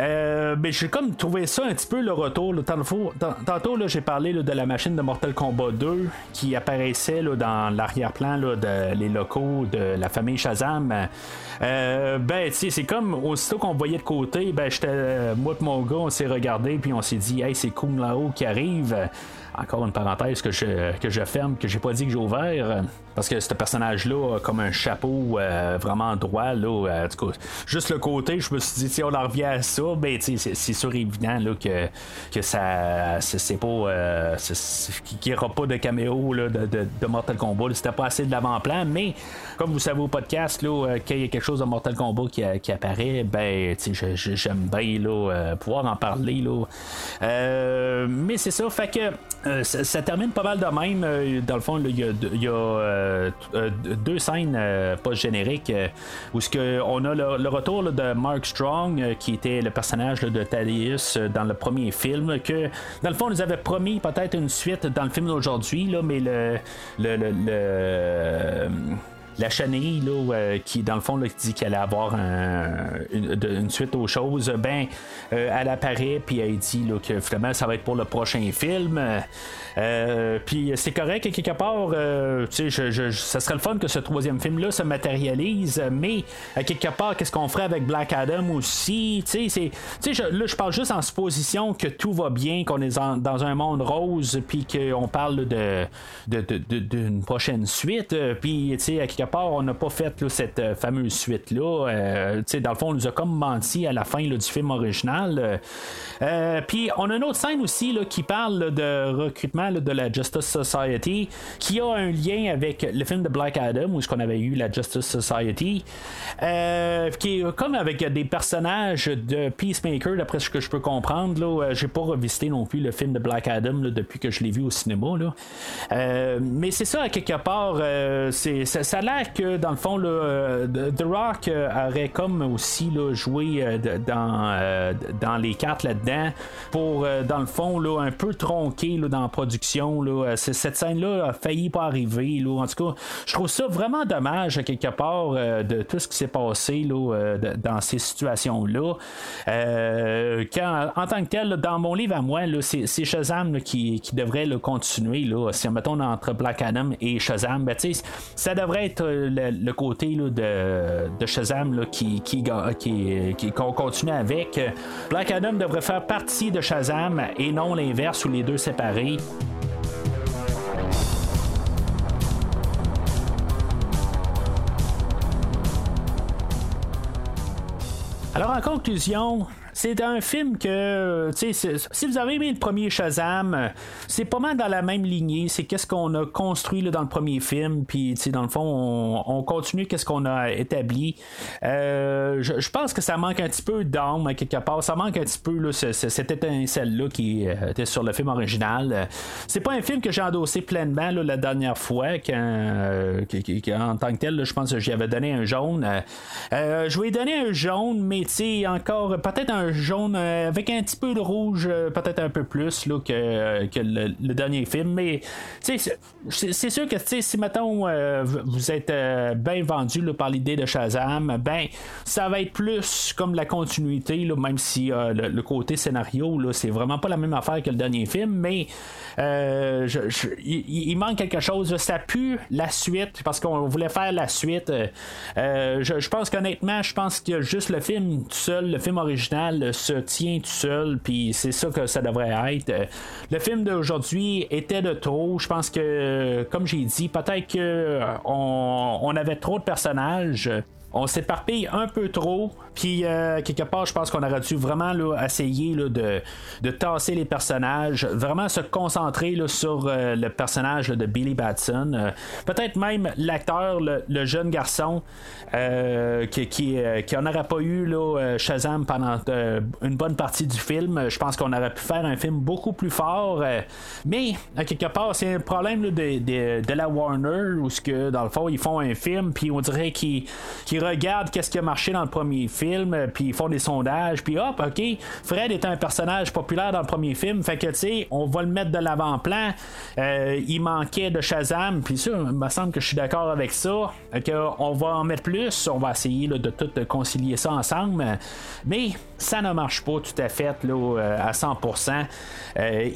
Euh, ben, j'ai comme trouvé ça un petit peu le retour. Tantôt, là, j'ai parlé de la machine de Mortal Kombat 2 qui apparaissait dans l'arrière-plan de les locaux de la famille Shazam. Euh, ben, tu c'est comme aussitôt qu'on voyait de côté, ben, j'étais, moi et mon gars, on s'est regardé puis on s'est dit, hey, c'est cool là-haut qui arrive encore une parenthèse que je, que je ferme, que j'ai pas dit que j'ai ouvert, parce que ce personnage-là a comme un chapeau euh, vraiment droit, là, euh, juste le côté, je me suis dit, si on en revient à ça, ben, c'est sûr évident là, que, que ça c'est pas qu'il n'y aura pas de caméo de, de, Mortal Kombat. C'était pas assez de l'avant-plan, mais comme vous savez au podcast, là, qu'il y a quelque chose de Mortal Kombat qui, apparaît, ben j'aime bien là, pouvoir en parler. Là. mais c'est ça, fait que ça, termine pas mal de même. Dans le fond, il y a, deux scènes post-génériques où ce on a le, retour de Mark Strong, qui était le personnage de Thaddeus dans le premier film, que dans le fond, on nous avait promis peut-être une suite dans le film d'aujourd'hui, mais le, le, le la chenille euh, qui dans le fond dit qu'elle allait avoir une, suite aux choses ben euh, elle apparaît puis elle dit là, que finalement ça va être pour le prochain film. Euh, puis c'est correct quelque part sais ça serait le fun que ce troisième film là se matérialise mais à quelque part qu'est-ce qu'on ferait avec Black Adam aussi? Tu sais là je parle juste en supposition que tout va bien qu'on est dans un monde rose puis qu'on parle de d'une de, prochaine suite puis à quelque part, on n'a pas fait cette euh, fameuse suite-là. Euh, dans le fond, on nous a comme menti à la fin du film original. Euh, puis on a une autre scène aussi là, qui parle de recrutement de la Justice Society, qui a un lien avec le film de Black Adam, où qu'on avait eu la Justice Society, qui est comme avec des personnages de Peacemaker, d'après ce que je peux comprendre. Là, j'ai pas revisité non plus le film de Black Adam depuis que je l'ai vu au cinéma. Là. mais c'est ça, à quelque part, c'est, ça, ça a que dans le fond, euh, The Rock euh, aurait comme aussi joué euh, dans, dans les cartes là-dedans pour, dans le fond, là, un peu tronquer dans la production. Là. Cette scène-là a failli pas arriver. Là. En tout cas, je trouve ça vraiment dommage, quelque part, de tout ce qui s'est passé là, dans ces situations-là. en tant que tel, dans mon livre à moi, c'est, Shazam qui, qui, devrait le continuer. Là. Si on mettons entre Black Adam et Shazam, ben, ça devrait être le, côté de, de, Shazam qui, qui, qui, qu'on continue avec. Black Adam devrait faire partie de Shazam et non l'inverse ou les deux séparés. Alors en conclusion, c'est un film que, si vous avez aimé le premier Shazam, c'est pas mal dans la même lignée. C'est qu'est-ce qu'on a construit là, dans le premier film, puis dans le fond, on, continue qu'est-ce qu'on a établi. Euh, je, pense que ça manque un petit peu d'âme quelque part. Ça manque un petit peu là, cette étincelle-là qui euh, était sur le film original. C'est pas un film que j'ai endossé pleinement la dernière fois, quand, euh, en tant que tel, je pense que j'y avais donné un jaune. je lui ai donné un jaune, mais encore peut-être un jaune euh, avec un petit peu de rouge, euh, peut-être un peu plus là, que, euh, que le, dernier film. Mais c'est, sûr que si mettons vous êtes bien vendu par l'idée de Shazam, ben ça va être plus comme la continuité, là, même si le, côté scénario, là, c'est vraiment pas la même affaire que le dernier film, mais il, manque quelque chose. Ça pue la suite parce qu'on voulait faire la suite. je, pense qu'honnêtement, je pense que juste le film tout seul, le film original, se tient tout seul, puis c'est ça que ça devrait être. Le film d'aujourd'hui était de trop. Je pense que, comme j'ai dit, peut-être qu'on on avait trop de personnages on s'éparpille un peu trop. Puis, euh, quelque part, je pense qu'on aurait dû vraiment là, essayer là, de, de, tasser les personnages, vraiment se concentrer là, sur euh, le personnage de Billy Batson. Euh, peut-être même l'acteur, le, jeune garçon, qui, qui, aurait pas eu Shazam pendant une bonne partie du film. Je pense qu'on aurait pu faire un film beaucoup plus fort. mais, à quelque part, c'est un problème de, de, de, la Warner, où, que, dans le fond, ils font un film, puis on dirait qu'ils regardent qu'est-ce qui a marché dans le premier film, euh, puis ils font des sondages, puis hop, ok, Fred est un personnage populaire dans le premier film, fait que tu sais, on va le mettre de l'avant-plan. Euh, il manquait de Shazam, puis ça, il me semble que je suis d'accord avec ça, qu'on va en mettre plus, on va essayer de tout concilier ça ensemble, mais ça ne marche pas tout à fait là, euh, à 100%.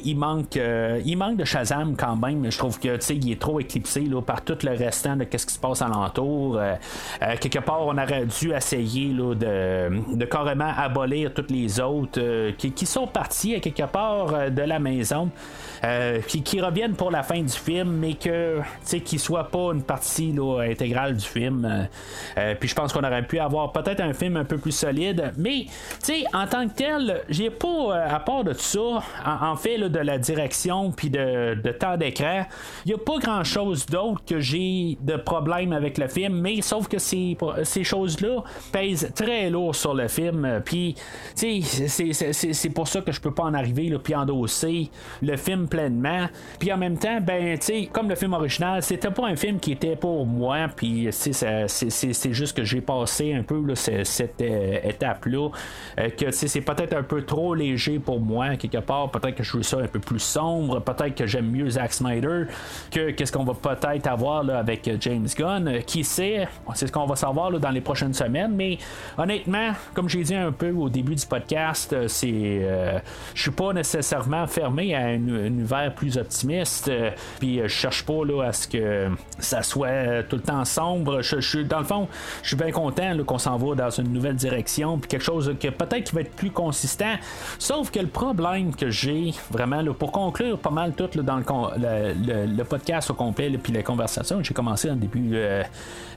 il, manque, il manque de Shazam quand même, je trouve que il est trop éclipsé là, par tout le restant de ce qui se passe alentour. quelque part, on aurait dû essayer de, de, carrément abolir toutes les autres qui, qui, sont partis à quelque part de la maison. Euh, qui, reviennent pour la fin du film, mais que qui soit pas une partie intégrale du film. Euh, euh, puis je pense qu'on aurait pu avoir peut-être un film un peu plus solide, mais en tant que tel, j'ai pas, à part de tout ça, en, fait de la direction puis de, temps d'écran, il y a pas grand chose d'autre que j'ai de problème avec le film, mais sauf que ces, ces choses-là pèsent très lourd sur le film. Puis, c'est pour ça que je peux pas en arriver puis endosser le film pleinement. Puis en même temps, ben, tu sais, comme le film original, c'était pas un film qui était pour moi. Puis c'est juste que j'ai passé un peu cette euh, étape-là. Euh, que c'est peut-être un peu trop léger pour moi, quelque part. Peut-être que je veux ça un peu plus sombre. Peut-être que j'aime mieux Zack Snyder que qu'est-ce qu'on va peut-être avoir avec James Gunn. Qui sait, c'est ce qu'on va savoir là, dans les prochaines semaines. Mais honnêtement, comme j'ai dit un peu au début du podcast, euh, c'est je suis pas nécessairement fermé à une univers plus optimiste. Euh, puis euh, je cherche pas là, à ce que ça soit euh, tout le temps sombre. Je, je, dans le fond, je suis bien content qu'on s'en va dans une nouvelle direction. Puis quelque chose que peut-être qui va être plus consistant. Sauf que le problème que j'ai vraiment là, pour conclure pas mal tout dans le, le, podcast au complet, puis la conversation, j'ai commencé en début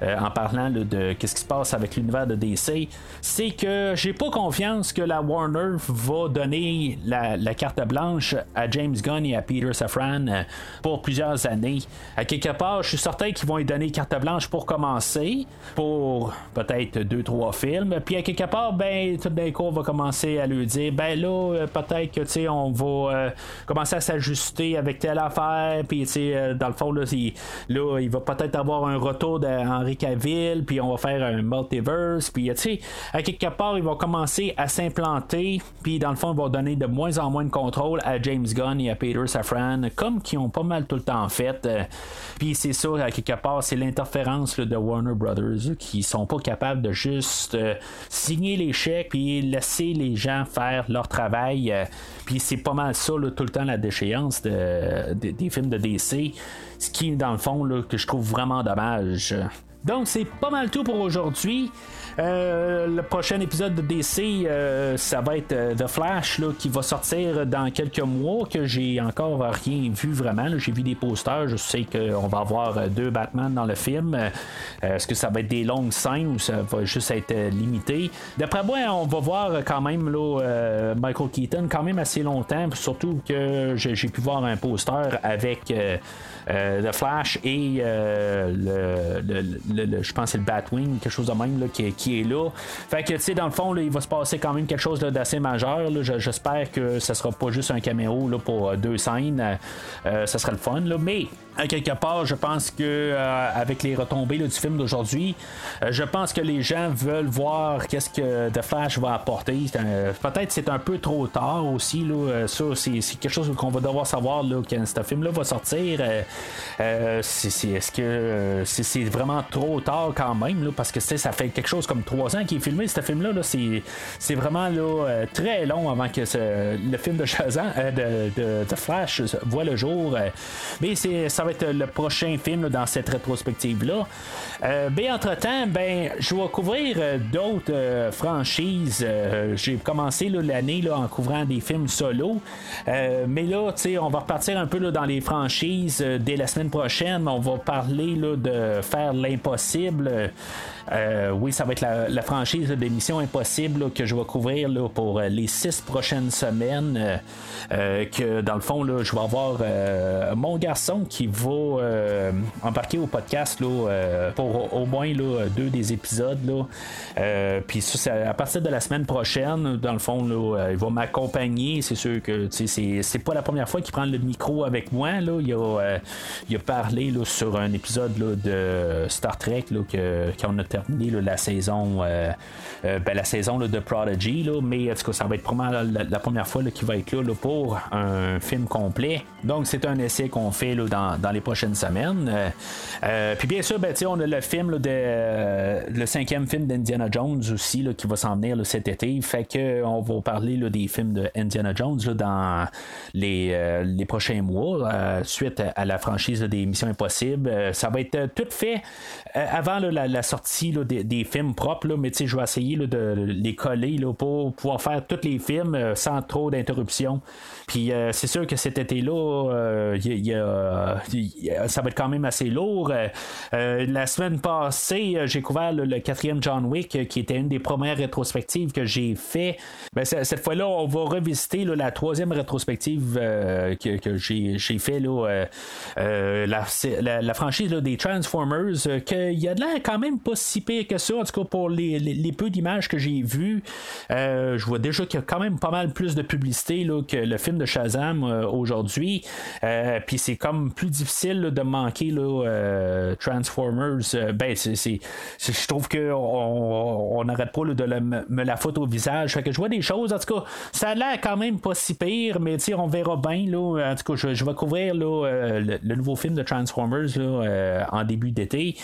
en parlant de qu'est-ce qui se passe avec l'univers de DC, c'est que j'ai pas confiance que la Warner va donner la, carte blanche à James Gunn et à Peter Safran euh, pour plusieurs années. À quelque part, je suis certain qu'ils vont lui donner carte blanche pour commencer, pour peut-être deux, trois films. Puis à quelque part, ben, tout d'un coup, on va commencer à lui dire, ben là, euh, peut-être que, tu sais, on va euh, commencer à s'ajuster avec telle affaire. Puis, tu sais, dans le fond, là, il, là, il va peut-être avoir un retour d'Henri Cavill, puis on va faire un multiverse. Puis, tu sais, à quelque part, il va commencer à s'implanter. Puis, dans le fond, il va donner de moins en moins de contrôle à James Gunn et à Peter Safran, comme qui ont pas mal tout le temps fait. Euh, puis c'est ça, à quelque part, c'est l'interférence de Warner Brothers qui sont pas capables de juste euh, signer les chèques puis laisser les gens faire leur travail. Euh, puis c'est pas mal ça, tout le temps, la déchéance des films de DC. Ce qui, dans le fond, que je trouve vraiment dommage. Donc, c'est pas mal tout pour aujourd'hui. Euh, le prochain épisode de DC, euh, ça va être euh, The Flash là, qui va sortir dans quelques mois, que j'ai encore rien vu vraiment. J'ai vu des posters, je sais qu'on va avoir deux Batman dans le film. Est-ce que ça va être des longues scènes ou ça va juste être limité? D'après moi, on va voir quand même là, Michael Keaton quand même assez longtemps, surtout que j'ai pu voir un poster avec The Flash et le, je pense c'est le Batwing, quelque chose de même qui, est là. Fait que, tu sais, dans le fond, il va se passer quand même quelque chose d'assez majeur. J'espère que ce sera pas juste un caméo là, pour euh, deux scènes. Euh, ça serait le fun. Mais à quelque part, je pense que euh, avec les retombées du film d'aujourd'hui, je pense que les gens veulent voir qu'est-ce que The Flash va apporter. Peut-être c'est un peu trop tard aussi. Là, ça, c'est, quelque chose qu'on va devoir savoir là, quand ce film-là va sortir. est-ce que c'est, vraiment trop tard quand même? Là, parce que ça fait quelque chose comme trois ans qu'il est filmé, ce film-là. c'est, vraiment là, euh, très long avant que le film de Shazam, euh, de, Flash voit le jour. Euh. mais c'est, va être le prochain film dans cette rétrospective-là. ben, entre-temps, ben, je vais couvrir d'autres franchises. j'ai commencé l'année en couvrant des films solo. mais là, on va repartir un peu dans les franchises dès la semaine prochaine. On va parler de faire l'impossible. Euh, oui, ça va être la, franchise d'émission Impossible que je vais couvrir pour euh, les six prochaines semaines. Euh, que dans le fond, là, je vais avoir mon garçon qui va embarquer au podcast pour au moins deux des épisodes. Puis à partir de la semaine prochaine, dans le fond, il va m'accompagner. C'est sûr que c'est pas la première fois qu'il prend le micro avec moi. Là. Il, a, parlé sur un épisode de Star Trek qu'on a terminé la saison euh, euh, ben, la saison de Prodigy, mais en tout cas, ça va être probablement la, première fois qu'il va être là, pour un film complet. Donc, c'est un essai qu'on fait dans, les prochaines semaines. puis bien sûr, ben, on a le film de le cinquième film d'Indiana Jones aussi qui va s'en venir cet été. Fait que on va parler des films de Jones dans les prochains mois suite à, la franchise des Missions Impossibles. ça va être tout fait avant la, sortie des, films propres, mais je vais essayer de les coller pour pouvoir faire tous les films sans trop d'interruptions. Puis euh, c'est sûr que cet été-là, euh, ça va être quand même assez lourd. Euh, la semaine passée, j'ai couvert le, quatrième John Wick, qui était une des premières rétrospectives que j'ai fait. Ben, cette fois-là, on va revisiter la troisième rétrospective que, j'ai, fait. La, franchise des Transformers, qu'il y a de l'air quand même pas pire que ça, en tout cas pour les, peu d'images que j'ai vues. je vois déjà qu'il y a quand même pas mal plus de publicité que le film de Shazam euh, aujourd'hui. Euh, puis c'est comme plus difficile de manquer là, euh, Transformers. ben, c'est, je trouve qu'on n'arrête pas de me la foutre au visage. Fait que je vois des choses. En tout cas, ça a l'air quand même pas si pire, mais on verra bien. Là, en tout cas, je, vais couvrir là, le, nouveau film de Transformers là, en début d'été.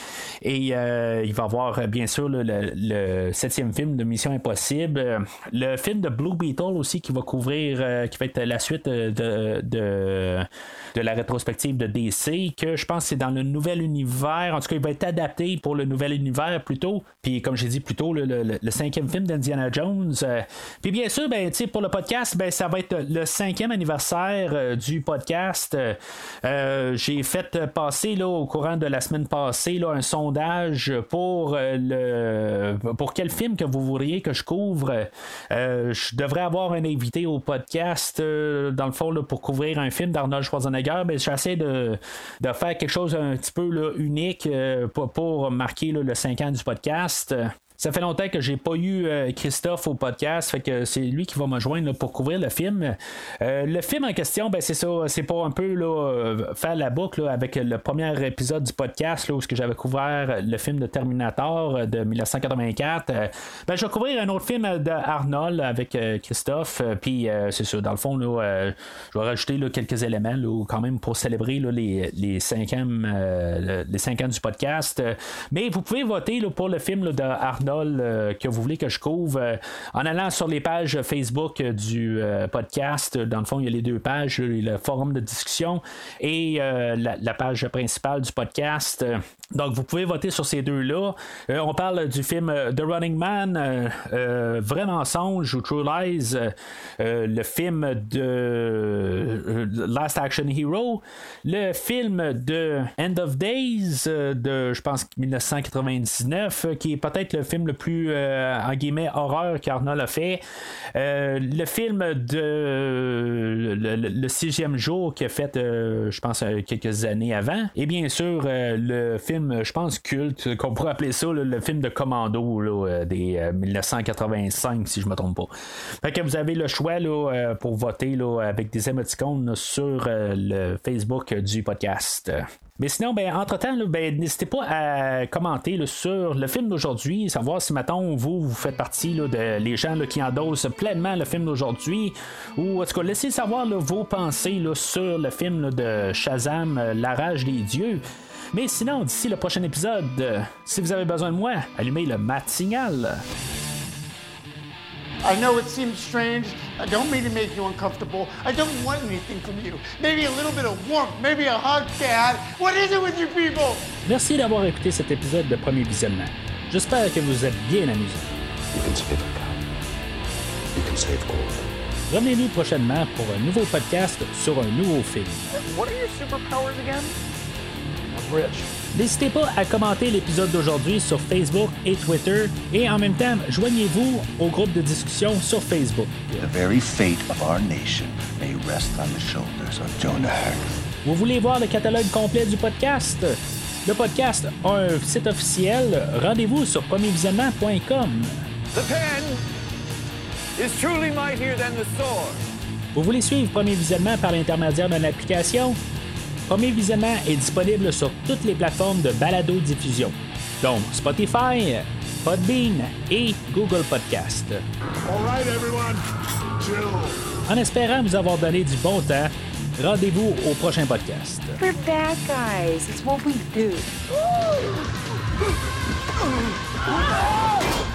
Et il va y avoir bien sûr le, septième film de Mission Impossible. Le film de Blue Beetle aussi qui va couvrir, qui va être la suite de, de, de, la rétrospective de DC, que je pense c'est dans le nouvel univers. En tout cas, il va être adapté pour le nouvel univers plutôt. Puis, comme j'ai dit plus tôt, le, cinquième film d'Indiana Jones. Euh, puis, bien sûr, ben, pour le podcast, ben, ça va être le cinquième anniversaire euh, du podcast. Euh, j'ai fait passer là, au courant de la semaine passée là, un sondage pour le pour quel film que vous voudriez que je couvre? je devrais avoir un invité au podcast dans le fond, pour couvrir un film d'Arnold Schwarzenegger, mais j'essaie de, faire quelque chose un petit peu unique euh, pour, pour, marquer le 5 ans du podcast. Ça fait longtemps que j'ai pas eu euh, Christophe au podcast, fait que c'est lui qui va me joindre pour couvrir le film. Euh, le film en question, ben c'est ça, c'est pas un peu là, euh, faire la boucle avec le premier épisode du podcast où j'avais couvert le film de Terminator de 1984. ben je vais couvrir un autre film d'Arnold avec Christophe, puis c'est ça, dans le fond, je vais rajouter quelques éléments quand même pour célébrer les, les, les cinq ans du podcast. Mais vous pouvez voter pour le film d'Arnold euh, que vous voulez que je couvre euh, en allant sur les pages Facebook du euh, podcast. Dans le fond, il y a les deux pages, le forum de discussion et la, page principale du podcast. Donc, vous pouvez voter sur ces deux-là. on parle du film The Running Man, Vrai mensonge ou True Lies, le film de Last Action Hero, le film de End of Days de, je pense, 1999, qui est peut-être le film le plus, euh, en guillemets, horreur qu'Arnold a fait. Euh, le film de le, sixième jour qu'il a fait, euh, je pense, quelques années avant. Et bien sûr, le film, je pense, culte, qu'on pourrait appeler ça le film de Commando des 1985, si je ne me trompe pas. Fait vous avez le choix là, pour voter avec des émoticônes sur le Facebook du podcast. Mais sinon, ben, entre-temps, ben, n'hésitez pas à commenter sur le film d'aujourd'hui, savoir si, maintenant vous, vous faites partie de les gens qui endossent pleinement le film d'aujourd'hui, ou en tout cas, laissez savoir vos pensées sur le film de Shazam, euh, La rage des dieux. Mais sinon, d'ici le prochain épisode, si vous avez besoin de moi, allumez le mat signal. I know it seems strange. I don't mean to make you uncomfortable. I don't want anything from you. Maybe a little bit of warmth, maybe a hug, Dad. What is it with you people? Merci d'avoir écouté cet épisode de Premier Visionnement. J'espère que vous êtes bien amusés. You can save a cow. You can save all. Revenez-nous prochainement pour un nouveau podcast sur un nouveau film. What are your superpowers again? I'm rich. N'hésitez pas à commenter l'épisode d'aujourd'hui sur Facebook et Twitter et en même temps, joignez-vous au groupe de discussion sur Facebook. Vous voulez voir le catalogue complet du podcast? Le podcast a un site officiel. Rendez-vous sur premiervisionnement.com. Vous voulez suivre Premier Visionnement par l'intermédiaire d'une application? Premier Visionnement est disponible sur toutes les plateformes de balado-diffusion, dont Spotify, Podbean et Google Podcast. All right, everyone. Chill. En espérant vous avoir donné du bon temps, rendez-vous au prochain podcast. We're bad guys. It's what we do.